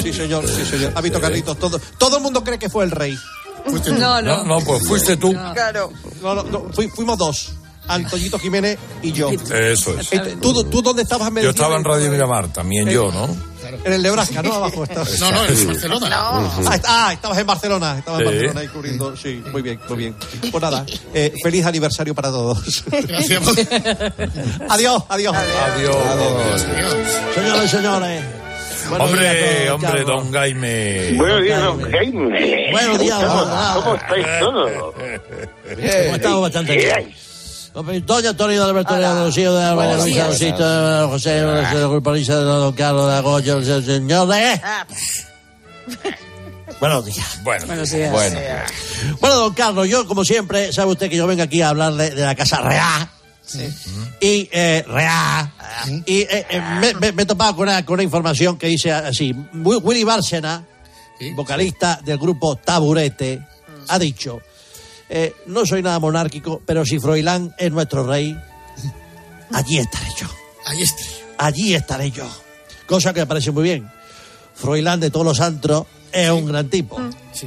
Sí, señor, sí, señor. Ha visto Carlitos. Todo, todo el mundo cree que fue el rey. No, no. No, no, pues fuiste tú. Claro. No, no, no, fui- fuimos dos. Antoñito Jiménez y yo. Eso es. Eh, ¿Tú, tú dónde estabas Yo estaba en Radio Miramar, también yo, ¿no? En el Nebraska, ¿no? Abajo estabas. No, no, en Barcelona. No. Ah, ah, estabas en Barcelona. Estabas en. Barcelona ahí cubriendo. Sí, muy bien, muy bien. Pues nada, eh, feliz aniversario para todos. Gracias. adiós, adiós. Adiós. Señores y señores. buenos Hombre, todos, hombre, Carlos. don Jaime. Buenos días, don Jaime. Buenos días, ¿Cómo, ¿Cómo estáis todos? Hemos estado bastante bien. Doña Antonio de Alberto de Rocío de Albania, Buenos Luis días. Josito, José, de de Don Carlos, de Agoyo, el señor de... Buenos días. Bueno, Buenos días. Bueno. Bueno, don Carlos, yo, como siempre, sabe usted que yo vengo aquí a hablarle de la Casa Real. Y, eh, Real. Y eh, eh, me, me- me he topado con una, con una información que dice así. Wi- Willy Bárcena, vocalista del grupo Taburete, ha dicho, eh, no soy nada monárquico, pero si Froilán es nuestro rey, allí estaré yo. Ahí está. Allí estaré yo. Cosa que me parece muy bien. Froilán de todos los antros es un gran tipo.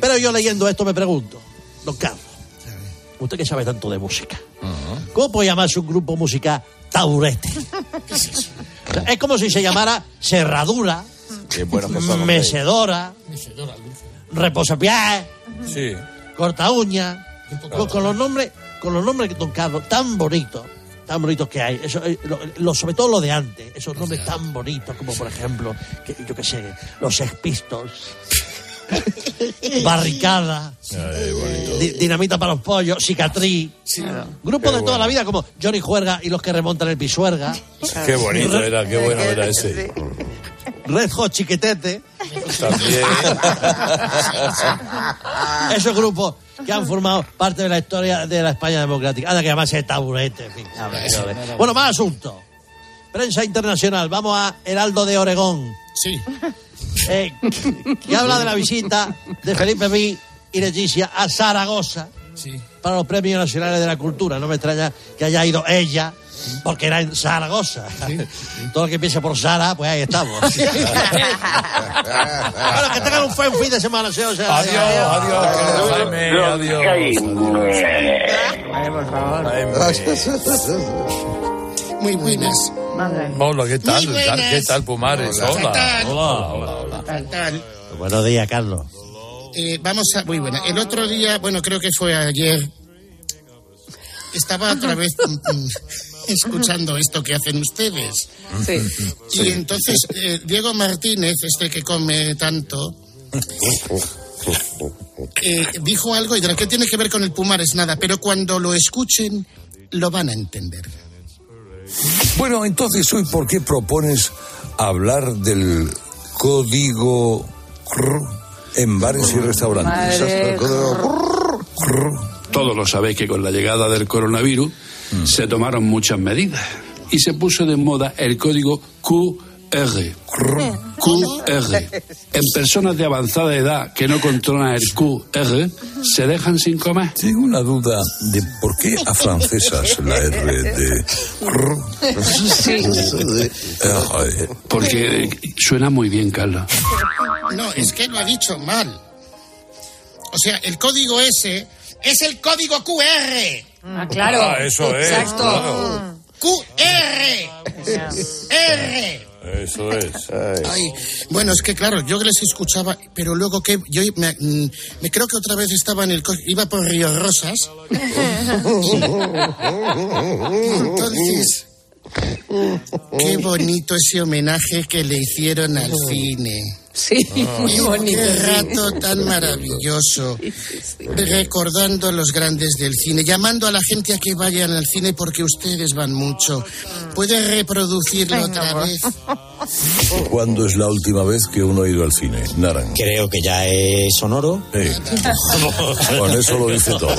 Pero yo leyendo esto me pregunto, don Carlos, usted que sabe tanto de música, ¿cómo puede llamarse un grupo musical taburete? O sea, es como si se llamara Cerradura, Qué buenos que son, hombre. Mecedora, Reposapiés, Sí. Corta Uña, con, con los nombres, con los nombres, don Carlos, tan bonitos, tan bonitos que hay. Eso, eh, lo- lo- sobre todo lo de antes, esos nombres tan bonitos como por ejemplo, que, yo qué sé, los Sex Pistols, Barricada, Di- Dinamita para los pollos, Cicatriz. Grupos Qué de toda bueno. la vida como Johnny Juerga y los que remontan el Pisuerga. Qué bonito era, qué bueno era ese. Red Hot Chiquetete. También. Esos grupos que han formado parte de la historia de la España democrática. Anda que llamarse taburete, en fin. Bueno, más asuntos. Prensa internacional. Vamos a Heraldo de Oregón. Sí. Eh, que habla de la visita de Felipe Mí y Leticia a Zaragoza Sí. para los Premios Nacionales de la Cultura. No me extraña que haya ido ella, porque era en Zaragoza. Todo lo que empiece por Sara, pues ahí estamos. bueno, que tengan un buen fin de semana, señores. Adiós, adiós, Jaime, adiós. Por favor. Muy buenas. Hola, ¿qué tal? ¿Qué tal, Pumares? Hola. Hola. Hola, hola. Buenos días, Carlos. Eh, vamos a. Muy buena. El otro día, bueno, creo que fue ayer. Estaba otra vez mm, mm, escuchando esto que hacen ustedes. Sí. Y entonces, eh, Diego Martínez, este que come tanto, eh, dijo algo y dirá, ¿qué tiene que ver con el Pumares? Nada, pero cuando lo escuchen, lo van a entender. Bueno, entonces, hoy, ¿por qué propones hablar del código en bares y restaurantes? Madre. Todos lo sabéis que con la llegada del coronavirus se tomaron muchas medidas y se puso de moda el código QR. QR. En personas de avanzada edad que no controlan el QR, se dejan sin comer. Tengo una duda de por qué a francesas la R de... Porque suena muy bien, Carla. No, es que lo ha dicho mal. O sea, el código S es el código QR. Ah, claro. Ah, eso es. Exacto. claro. QR. R. Eso es. Ay, bueno, es que claro, yo les escuchaba, pero luego que yo me, mm, me creo que otra vez estaba en el co- iba por Río Rosas. Entonces, qué bonito ese homenaje que le hicieron al cine. Sí, muy bonito. Qué rato tan maravilloso. Recordando a los grandes del cine, llamando a la gente a que vayan al cine porque ustedes van mucho. ¿Puede reproducirlo otra vez? ¿Cuándo es la última vez que uno ha ido al cine? Naran. Creo que ya es sonoro. Con eso lo dice todo.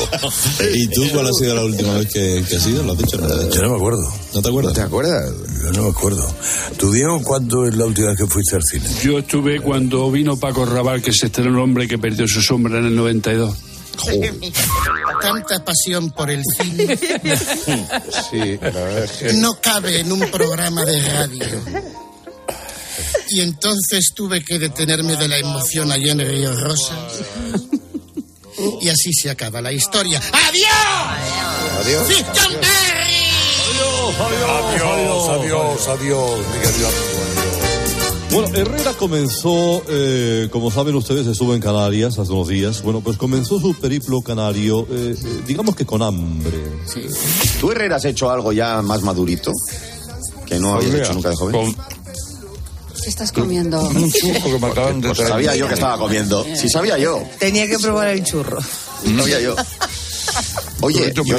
¿Y tú cuál ha sido la última vez que, que has ido? ¿Lo has dicho? Yo no me acuerdo. ¿No te acuerdas? ¿Te acuerdas? Yo no me acuerdo. ¿Tú, Diego, cuándo es la última vez que fuiste al cine? Yo estuve cuando vino Paco Raval, que se estrenó el hombre que perdió su sombra en el 92. Tanta pasión por el cine Sí, la verdad es que... no cabe en un programa de radio. Y entonces tuve que detenerme de la emoción allá en Río Rosas. Y así se acaba la historia. ¡Adiós! Adiós. ¡Victor Berry! Adiós, adiós, adiós, mi querido amigo. Bueno, Herrera comenzó, eh, como saben ustedes, estuvo en Canarias hace unos días. Bueno, pues comenzó su periplo canario, eh, eh, digamos que con hambre. ¿Tú, Herrera, has hecho algo ya más madurito? Que no habías hecho nunca de joven. ¿Qué estás comiendo? Un churro que me acaban de Pues traer. sabía yo que estaba comiendo. Si sabía yo. Tenía que probar el churro. Sabía yo. Oye, yo-.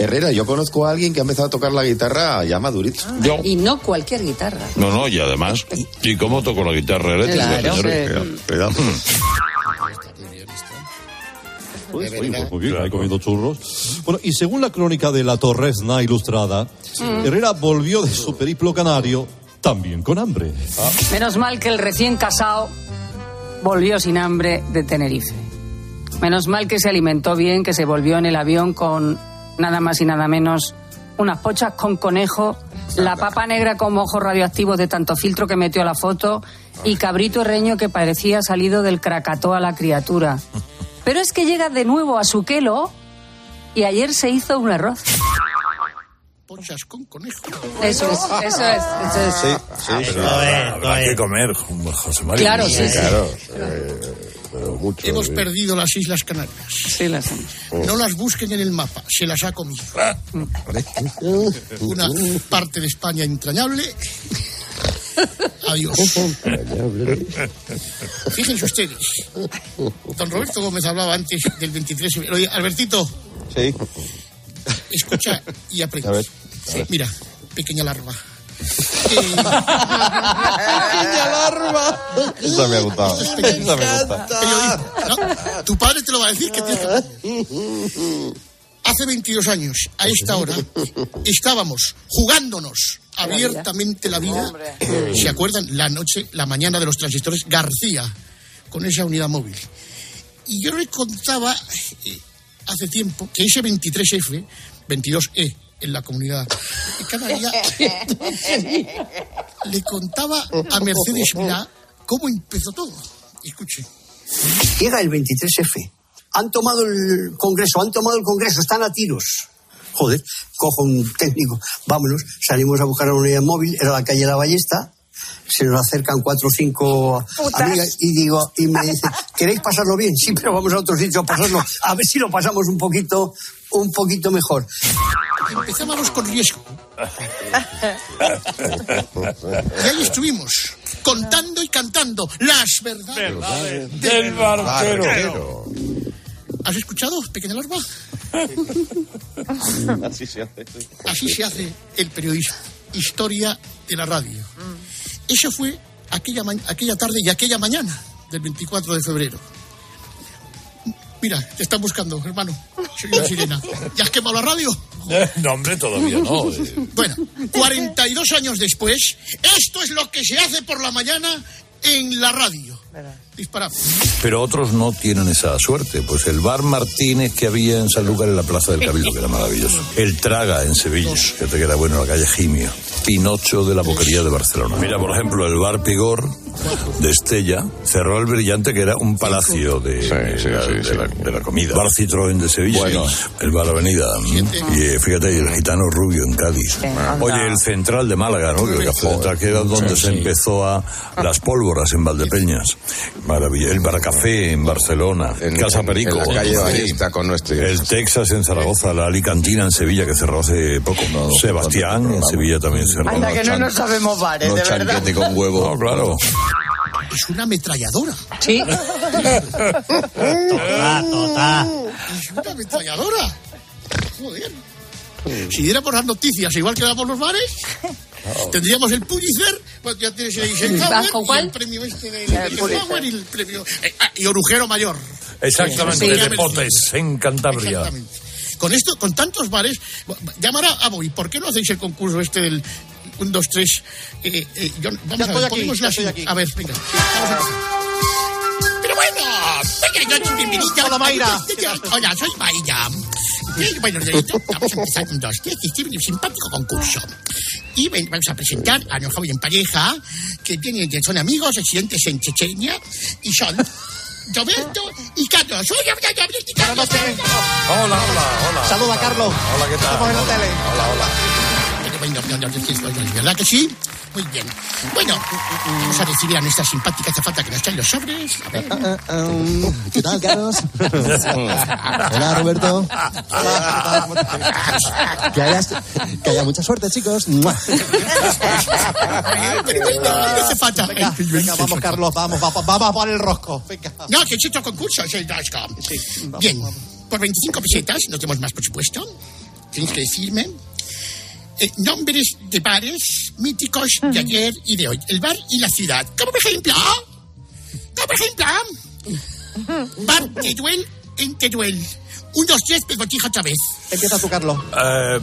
Herrera, yo conozco a alguien que ha empezado a tocar la guitarra ya madurito. Y no cualquier guitarra. No, no, y además, ¿y cómo toco la guitarra eléctrica, Claro. Cuidado. Pues, oye, pues muy bien, ahí comiendo churros. Bueno, y según la crónica de la Torresna Ilustrada. Herrera volvió de su periplo canario también con hambre. Menos mal que el recién casado volvió sin hambre de Tenerife. Menos mal que se alimentó bien, que se volvió en el avión con nada más y nada menos unas pochas con conejo, la papa negra con ojos radioactivos de tanto filtro que metió a la foto y cabrito herreño que parecía salido del Krakatoa a la criatura. Pero es que llega de nuevo a su quelo y ayer se hizo un arroz. Pochas con conejo. Eso es, eso es, eso es. Sí, habrá que comer, José María. Claro, sí, sí. Claro. eh, pero mucho, Hemos sí. perdido las Islas Canarias. Sí, las hemos. No las busquen en el mapa, se las ha comido. Una parte de España entrañable. Adiós. Fíjense ustedes. Don Roberto Gómez hablaba antes del 23. Oye, Albertito, Sí. escucha y aprende. A ver, Sí, Mira, pequeña larva. Pequeña larva. Esa me ha gustado. Esa me gusta. Periodismo, ¿no? Tu padre te lo va a decir que tienes que... Hace 22 años, a esta hora, estábamos jugándonos abiertamente la vida. ¿Se acuerdan? La noche, la mañana de los transistores García, con esa unidad móvil. Y yo le contaba eh, hace tiempo que ese 23F, 22E en la comunidad de Canarias, le contaba a Mercedes Milá cómo empezó todo. Escuche. Llega el 23F. Han tomado el Congreso, han tomado el Congreso, están a tiros. Joder, cojo un técnico, vámonos, salimos a buscar a una unidad móvil, era la calle La Ballesta, se nos acercan cuatro o cinco Putas. amigas y digo, y me dicen, ¿queréis pasarlo bien? Sí, pero vamos a otro sitio a pasarlo, a ver si lo pasamos un poquito, un poquito mejor. Empezábamos con riesgo. Y ahí estuvimos, contando y cantando las verdades del barquero. ¿Has escuchado, pequeña larva? Así se hace. Así se hace el periodismo. Historia de la radio. Eso fue aquella, aquella tarde y aquella mañana del 24 de febrero. Mira, te están buscando, hermano. Soy una sirena. ¿Ya has quemado la radio? No, hombre, todavía no. Bueno, 42 años después, esto es lo que se hace por la mañana en la radio. Disparado. Pero otros no tienen esa suerte. Pues el bar Martínez que había en Sanlúcar en la Plaza del Cabildo, que era maravilloso. El Traga en Sevilla, que te queda bueno en la calle Gimio. Pinocho de la Boquería de Barcelona. Mira, por ejemplo, el bar Pigor de Estella cerró el brillante que era un palacio de, de la, de la- de la comida. Bar Citroën de Sevilla. Bueno. El bar Avenida. Y eh, fíjate, el gitano rubio en Cádiz. Oye, el central de Málaga, ¿no? Que que era donde se empezó a las pólvoras en Valdepeñas. Maravilla. El Barcafé en Barcelona. Casa Perico. en la calle con nuestro. El Texas en Zaragoza, la Alicantina en Sevilla que cerró hace poco. Sebastián en Sevilla también cerró. Anda, que no nos sabemos bares, de verdad. con huevo. No, claro. Es una ametralladora. Sí. Tota, tota. Es una ametralladora. Joder. Si diera por las noticias, igual que damos los bares, tendríamos el Pulitzer, pues ya tienes el Eisenhower el premio este de Eisenhower y el premio... eh, ah, y Orujero Mayor. Exactamente, Sí. de Potes, en Cantabria. Exactamente. Con esto, con tantos bares, llamar a Boy, ¿por qué no hacéis el concurso este del 1, 2, 3? Eh, eh, yo- vamos Ya a ver, aquí, ponemos. A ver, venga. vamos a empezar. Pero bueno, venga, yo bienvenida. Hola, Mayra. Hola, soy Mayra. Eh, Bueno, de esto, vamos a empezar con dos, este un simpático concurso. Y vamos a presentar a Nojoy en pareja, que, tienen, que son amigos, residentes en Chechenia, y son Roberto y Carlos. Hola, hola, hola. Saluda, Carlos. Hola, ¿qué tal? Estamos en la tele. Hola, hola. Bueno, no, no, no, no, no, ¿verdad que sí? Muy bien. Bueno, vamos a recibir a nuestra simpática azafata que nos trae los sobres. A ver. ¿Qué tal, Carlos? Hola, Roberto. Que haya, que haya mucha suerte, chicos. Pero bueno, no hace falta. Venga, venga, vamos, Carlos, vamos, vamos, vamos a poner el rosco. Venga. No, que es otro concurso, es el Rosco. Bien, por 25 pesetas, no tenemos más, por supuesto. Tienes que decirme eh, nombres de bares míticos de ayer y de hoy. El bar y la ciudad. Como por ejemplo, como por ejemplo, bar Teruel en Teruel. Un, dos, tres, pegotijo otra vez. Empieza tú, Carlos. Eh,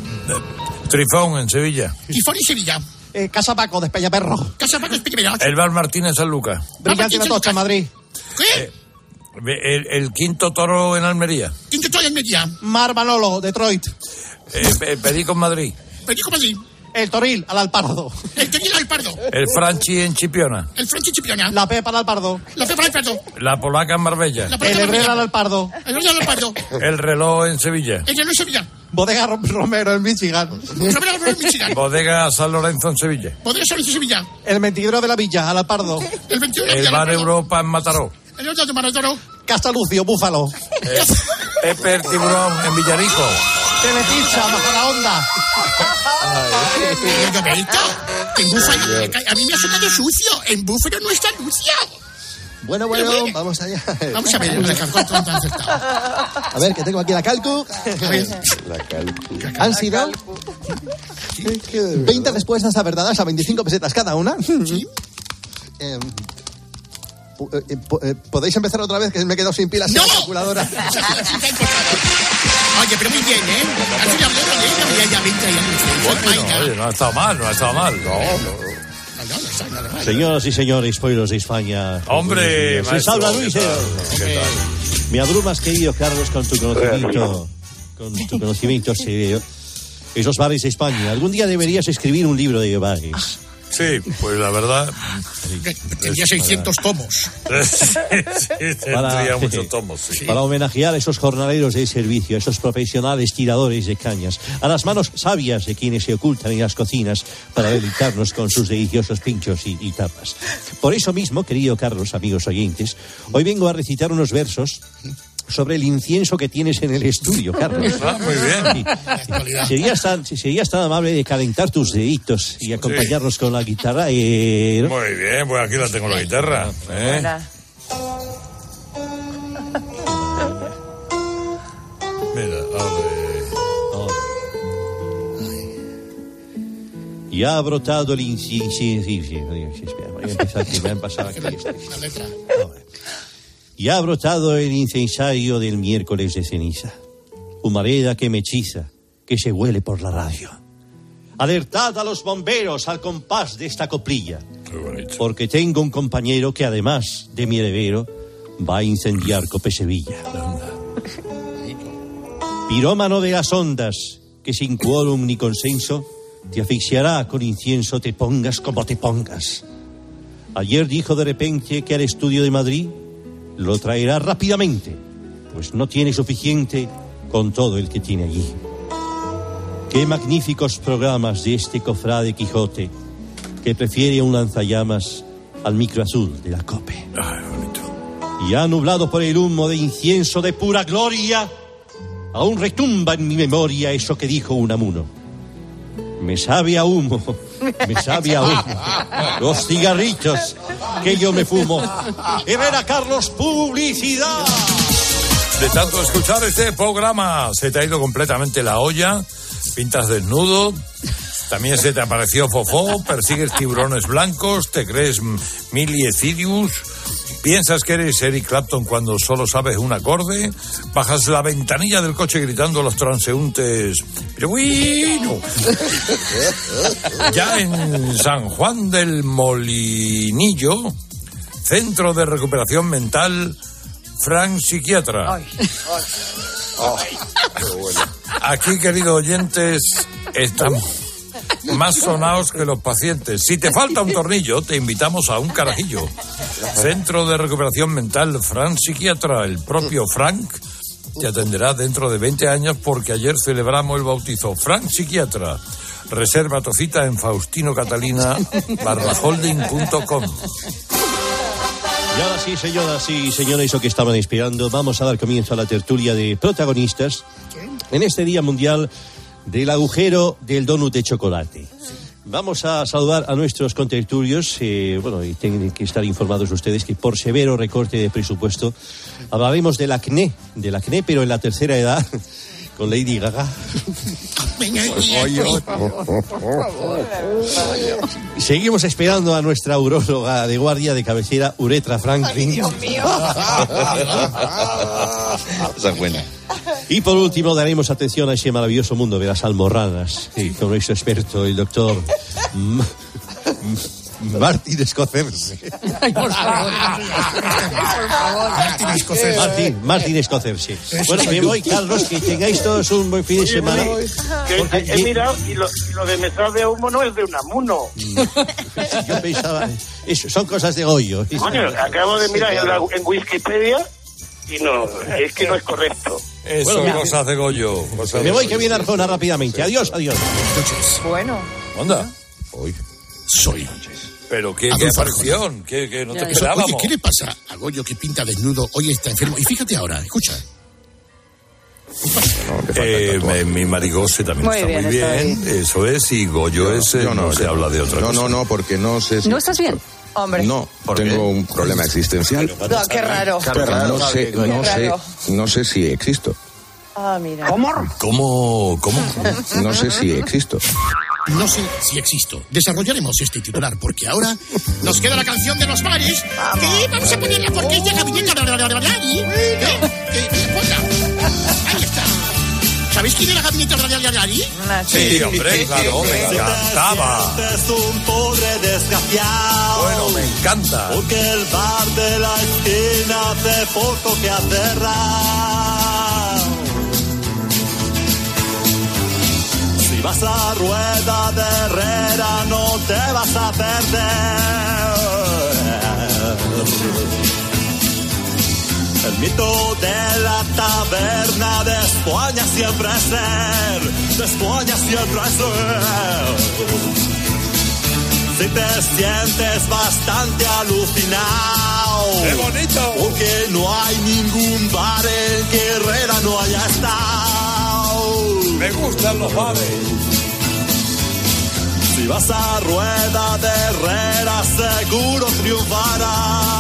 Trifón en Sevilla. Tifón y Sevilla. Eh, Casa Paco, de Peñaperro. Casa Paco Espirimeros. El bar Martínez San Lucas. Brillante en Atocha, Madrid. ¿Qué? El, el quinto toro en Almería. Quinto Toro en Media. Mar Manolo, Detroit. Eh, Pe- Perico en Madrid. Perico Madrid. El Toril, al Alpardo. El Toril al Pardo. El Franchi en Chipiona. El Franchi Chipiona. La Pepa al Alpardo. La Pepa al Pardo. La Polaca en Marbella. La Polaca El en Herrera al. Alpardo. El Herrera al Pardo. El reloj en Sevilla. El Llano en Sevilla. Bodega Rom- Romero en Michigan. Romero en Michigan. Bodega San Lorenzo en Sevilla. Podría ser en Sevilla. El mentidero de la Villa, al Alpardo. El 21 El bar Europa en Mataró. El otro de Maratoro. Castalucio, Búfalo. Eh, Eper Tiburón en Villarico. Telepizza, Majadahonda. Eh, Roberto, que en Búfalo, a mí me ha sonado sucio. En Búfalo no está sucio. Bueno, bueno, vamos allá. Vamos a ver, Alejandro, ¿cuánto han acertado? A ver, que tengo aquí la calcu. A ver, Han sido 20 respuestas acertadas a 25 pesetas cada una. Pu- eh, eh, eh, ¿Podéis empezar otra vez? Que me he quedado sin pilas en la calculadora. Oye, pero muy bien, ¿eh? Al final hablé con ella y ella me traía Bueno, oye, no ha estado mal, no ha estado mal. Señoras y señores, pueblos de España. Hombre, Se ¿qué Luis. tal? eh. ¿Qué tal? Me abrumas, querido Carlos, con tu conocimiento. Con tu conocimiento severo. Esos bares de España. Algún día deberías escribir un libro de bares. Sí, pues la verdad. Tendría 600 tomos. sí, tendría muchos tomos. sí. Para homenajear a esos jornaleros de servicio, a esos profesionales tiradores de cañas, a las manos sabias de quienes se ocultan en las cocinas para deleitarnos con sus deliciosos pinchos y, y tapas. Por eso mismo, querido Carlos, amigos oyentes, hoy vengo a recitar unos versos sobre el incienso que tienes en el estudio, Carlos. Ah, muy bien. Serías tan, serías tan amable de calentar tus deditos y acompañarnos con la guitarra. eh, ¿no? Muy bien, pues aquí la tengo la guitarra. ¿eh? Mira. Y ha brotado el incienso. Sí, sí, sí, sí, Y ha brotado el incensario del miércoles de ceniza. humareda que me hechiza, que se huele por la radio. Alertad a los bomberos al compás de esta coplilla, porque tengo un compañero que además de mi heredero va a incendiar Cope Sevilla. Pirómano de las ondas, que sin quórum ni consenso te asfixiará con incienso, te pongas como te pongas. Ayer dijo de repente que al estudio de Madrid lo traerá rápidamente, pues no tiene suficiente con todo el que tiene allí. Qué magníficos programas de este cofrade Quijote que prefiere un lanzallamas al micro azul de la COPE. Y ha nublado por el humo de incienso de pura gloria, aún retumba en mi memoria eso que dijo Unamuno. Me sabe a humo, me sabe a humo. Los cigarritos que yo me fumo. Herrera Carlos, publicidad. De tanto escuchar este programa, se te ha ido completamente la olla, pintas desnudo, también se te apareció Fofó, persigues tiburones blancos, te crees Millie piensas que eres Eric Clapton cuando solo sabes un acorde, bajas la ventanilla del coche gritando a los transeúntes, pero bueno. Ya en San Juan del Molinillo, Centro de Recuperación Mental, Frank Psiquiatra. Aquí, queridos oyentes, estamos más sonados que los pacientes. Si te falta un tornillo, te invitamos a un carajillo. Centro de Recuperación Mental, Frank Psiquiatra, el propio Frank, te atenderá dentro de 20 años porque ayer celebramos el bautizo. Frank Psiquiatra. Reserva tu cita en Faustino Catalina barra holding.com. Y ahora sí, señoras y señores, eso que estaban inspirando, vamos a dar comienzo a la tertulia de protagonistas en este Día Mundial del Agujero del Donut de Chocolate. Vamos a saludar a nuestros contertulios. Eh, bueno, y tienen que estar informados ustedes que por severo recorte de presupuesto hablaremos del acné, del acné, pero en la tercera edad, con Lady Gaga. Seguimos esperando a nuestra uróloga de guardia de cabecera, Uretra Franklin. Dios mío. Esa es buena. Y por último daremos atención a ese maravilloso mundo de las almorranas, sí, con nuestro experto, el doctor M- M- Martín Escocerse. por favor. Martín Escocerse. Martín, Martín Escocerse. Bueno, me voy, Carlos, que tengáis todos un buen fin de semana. Que Porque he mirado y lo, y lo de me sabe a humo no es de Unamuno. yo pensaba, eso, son cosas de Goyo. Coño, acabo de mirar en, la- en Wikipedia y no, es que no es correcto. Eso, Bueno, ya. cosas de Goyo. cosas Me de voy, que viene Arjona rápidamente. Adiós, adiós. Bueno. Onda. Hoy. Soy. Pero qué, qué aparición, que, que no te Eso, Oye, esperábamos. ¿qué le pasa a Goyo que pinta desnudo? Hoy está enfermo. Y fíjate ahora, escucha. Eh, me- mi marigose también Muy está bien, muy está bien, eso es, y Goyo es, eh, Yo no, se yo- habla de otra no, cosa. No, no, porque no sé si... ¿No estás bien? Hombre. No, ¿Por qué? tengo un problema existencial. No, qué raro. Pero no sé, Qué no sé, raro. no sé si existo. Ah, mira. ¿Cómo? ¿Cómo? No sé si existo. No sé si existo. Desarrollaremos este titular porque ahora nos queda la canción de los mares. Que vamos a ponerla porque viniendo. ¿Eh? Eh, ponla. Ahí está. ¿Sabéis quién era Gabinete Radialari? Sí, hombre, claro, me encantaba. Es un pobre desgraciado. Bueno, me encanta. Porque el bar de la esquina hace poco que ha cerrado. Vas a rueda de Herrera no te vas a perder. El mito de la taberna de España siempre es ser, de España siempre es ser. Si te sientes bastante alucinado, ¡Qué bonito! porque no hay ningún bar en que Herrera no haya estado. Me gustan los bares. Si vas a rueda de Herrera, seguro triunfarás.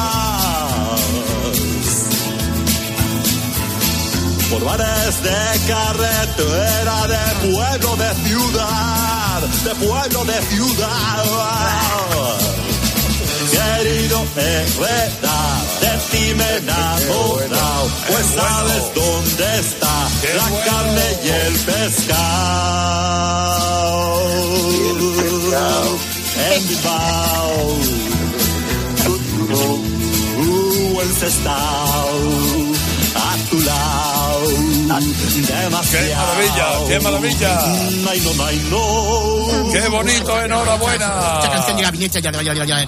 Por bares de carretera, de pueblo, de ciudad, de pueblo, de ciudad. Querido Herrera, he enamorado, pues sabes dónde está la carne y el pescado. En Bilbao, uh, el Sestao, a tu lado. ¡Qué maravilla, qué maravilla! ¡Qué bonito, enhorabuena! Esta canción de gabinete ya, ya, ya, ya, ya.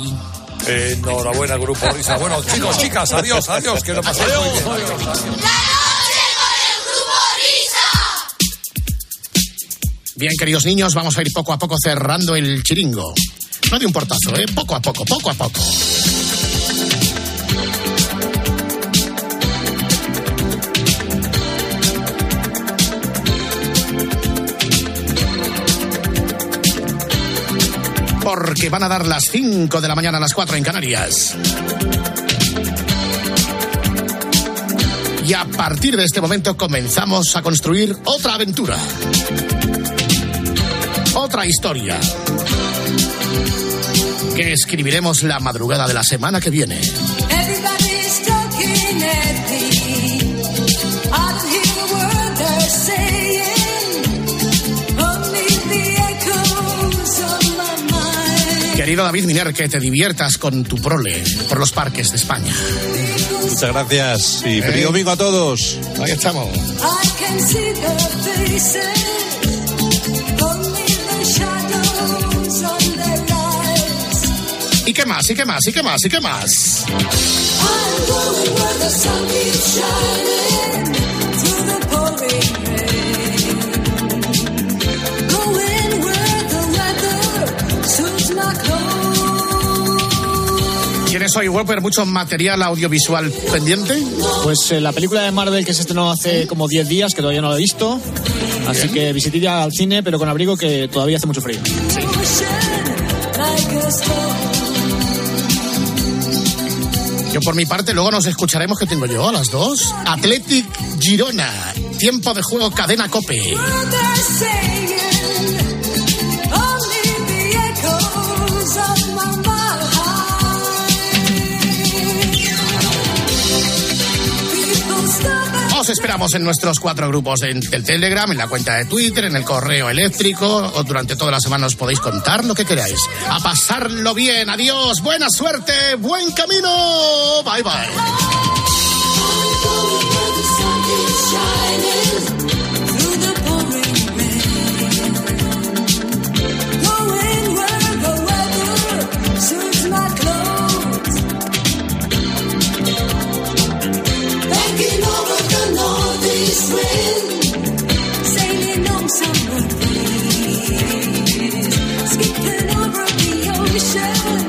Enhorabuena, Grupo Risa. Bueno, chicos, chicas, adiós, adiós, que lo paséis muy bien. Adiós. Bien, queridos niños, vamos a ir poco a poco cerrando el chiringo. No de un portazo, ¿eh? Poco a poco, poco a poco. Porque van a dar las 5 de la mañana a las 4 en Canarias. Y a partir de este momento comenzamos a construir otra aventura. Otra historia. Que escribiremos la madrugada de la semana que viene. Querido David Miner, que te diviertas con tu prole por los parques de España. Muchas gracias y feliz domingo a todos. Ahí estamos. ¿Y qué más? ¿Y qué más? ¿Y qué más? ¿Y qué más? ¿Tienes hoy, Whopper, mucho material audiovisual pendiente? Pues eh, la película de Marvel que se estrenó hace como 10 días, que todavía no la he visto. Así que visitilla al cine, pero con abrigo que todavía hace mucho frío. Stone. Yo por mi parte, luego nos escucharemos que tengo yo a las dos. Athletic Girona, tiempo de juego cadena cope. Os esperamos en nuestros cuatro grupos de- del Telegram, en la cuenta de Twitter, en el correo eléctrico, o durante toda la semana os podéis contar lo que queráis. A pasarlo bien, adiós, buena suerte, buen camino, bye bye. Ocean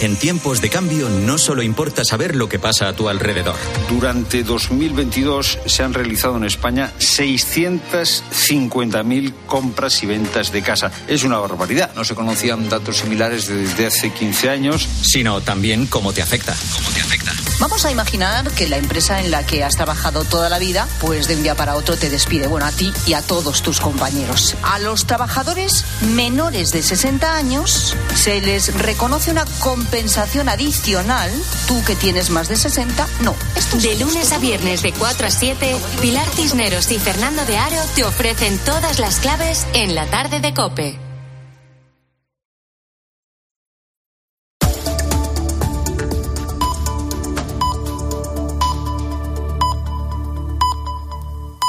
En tiempos de cambio no solo importa saber lo que pasa a tu alrededor. Durante 2022 se han realizado en España 650.000 compras y ventas de casa. Es una barbaridad. No se conocían datos similares desde hace 15 años. Sino también cómo te afecta. Cómo Vamos a imaginar que la empresa en la que has trabajado toda la vida, pues de un día para otro te despide, bueno, a ti y a todos tus compañeros. A los trabajadores menores de 60 años se les reconoce una compensación adicional. Tú que tienes más de 60, no. De lunes a viernes de 4 a 7, Pilar Cisneros y Fernando de Aro te ofrecen todas las claves en la tarde de Cope.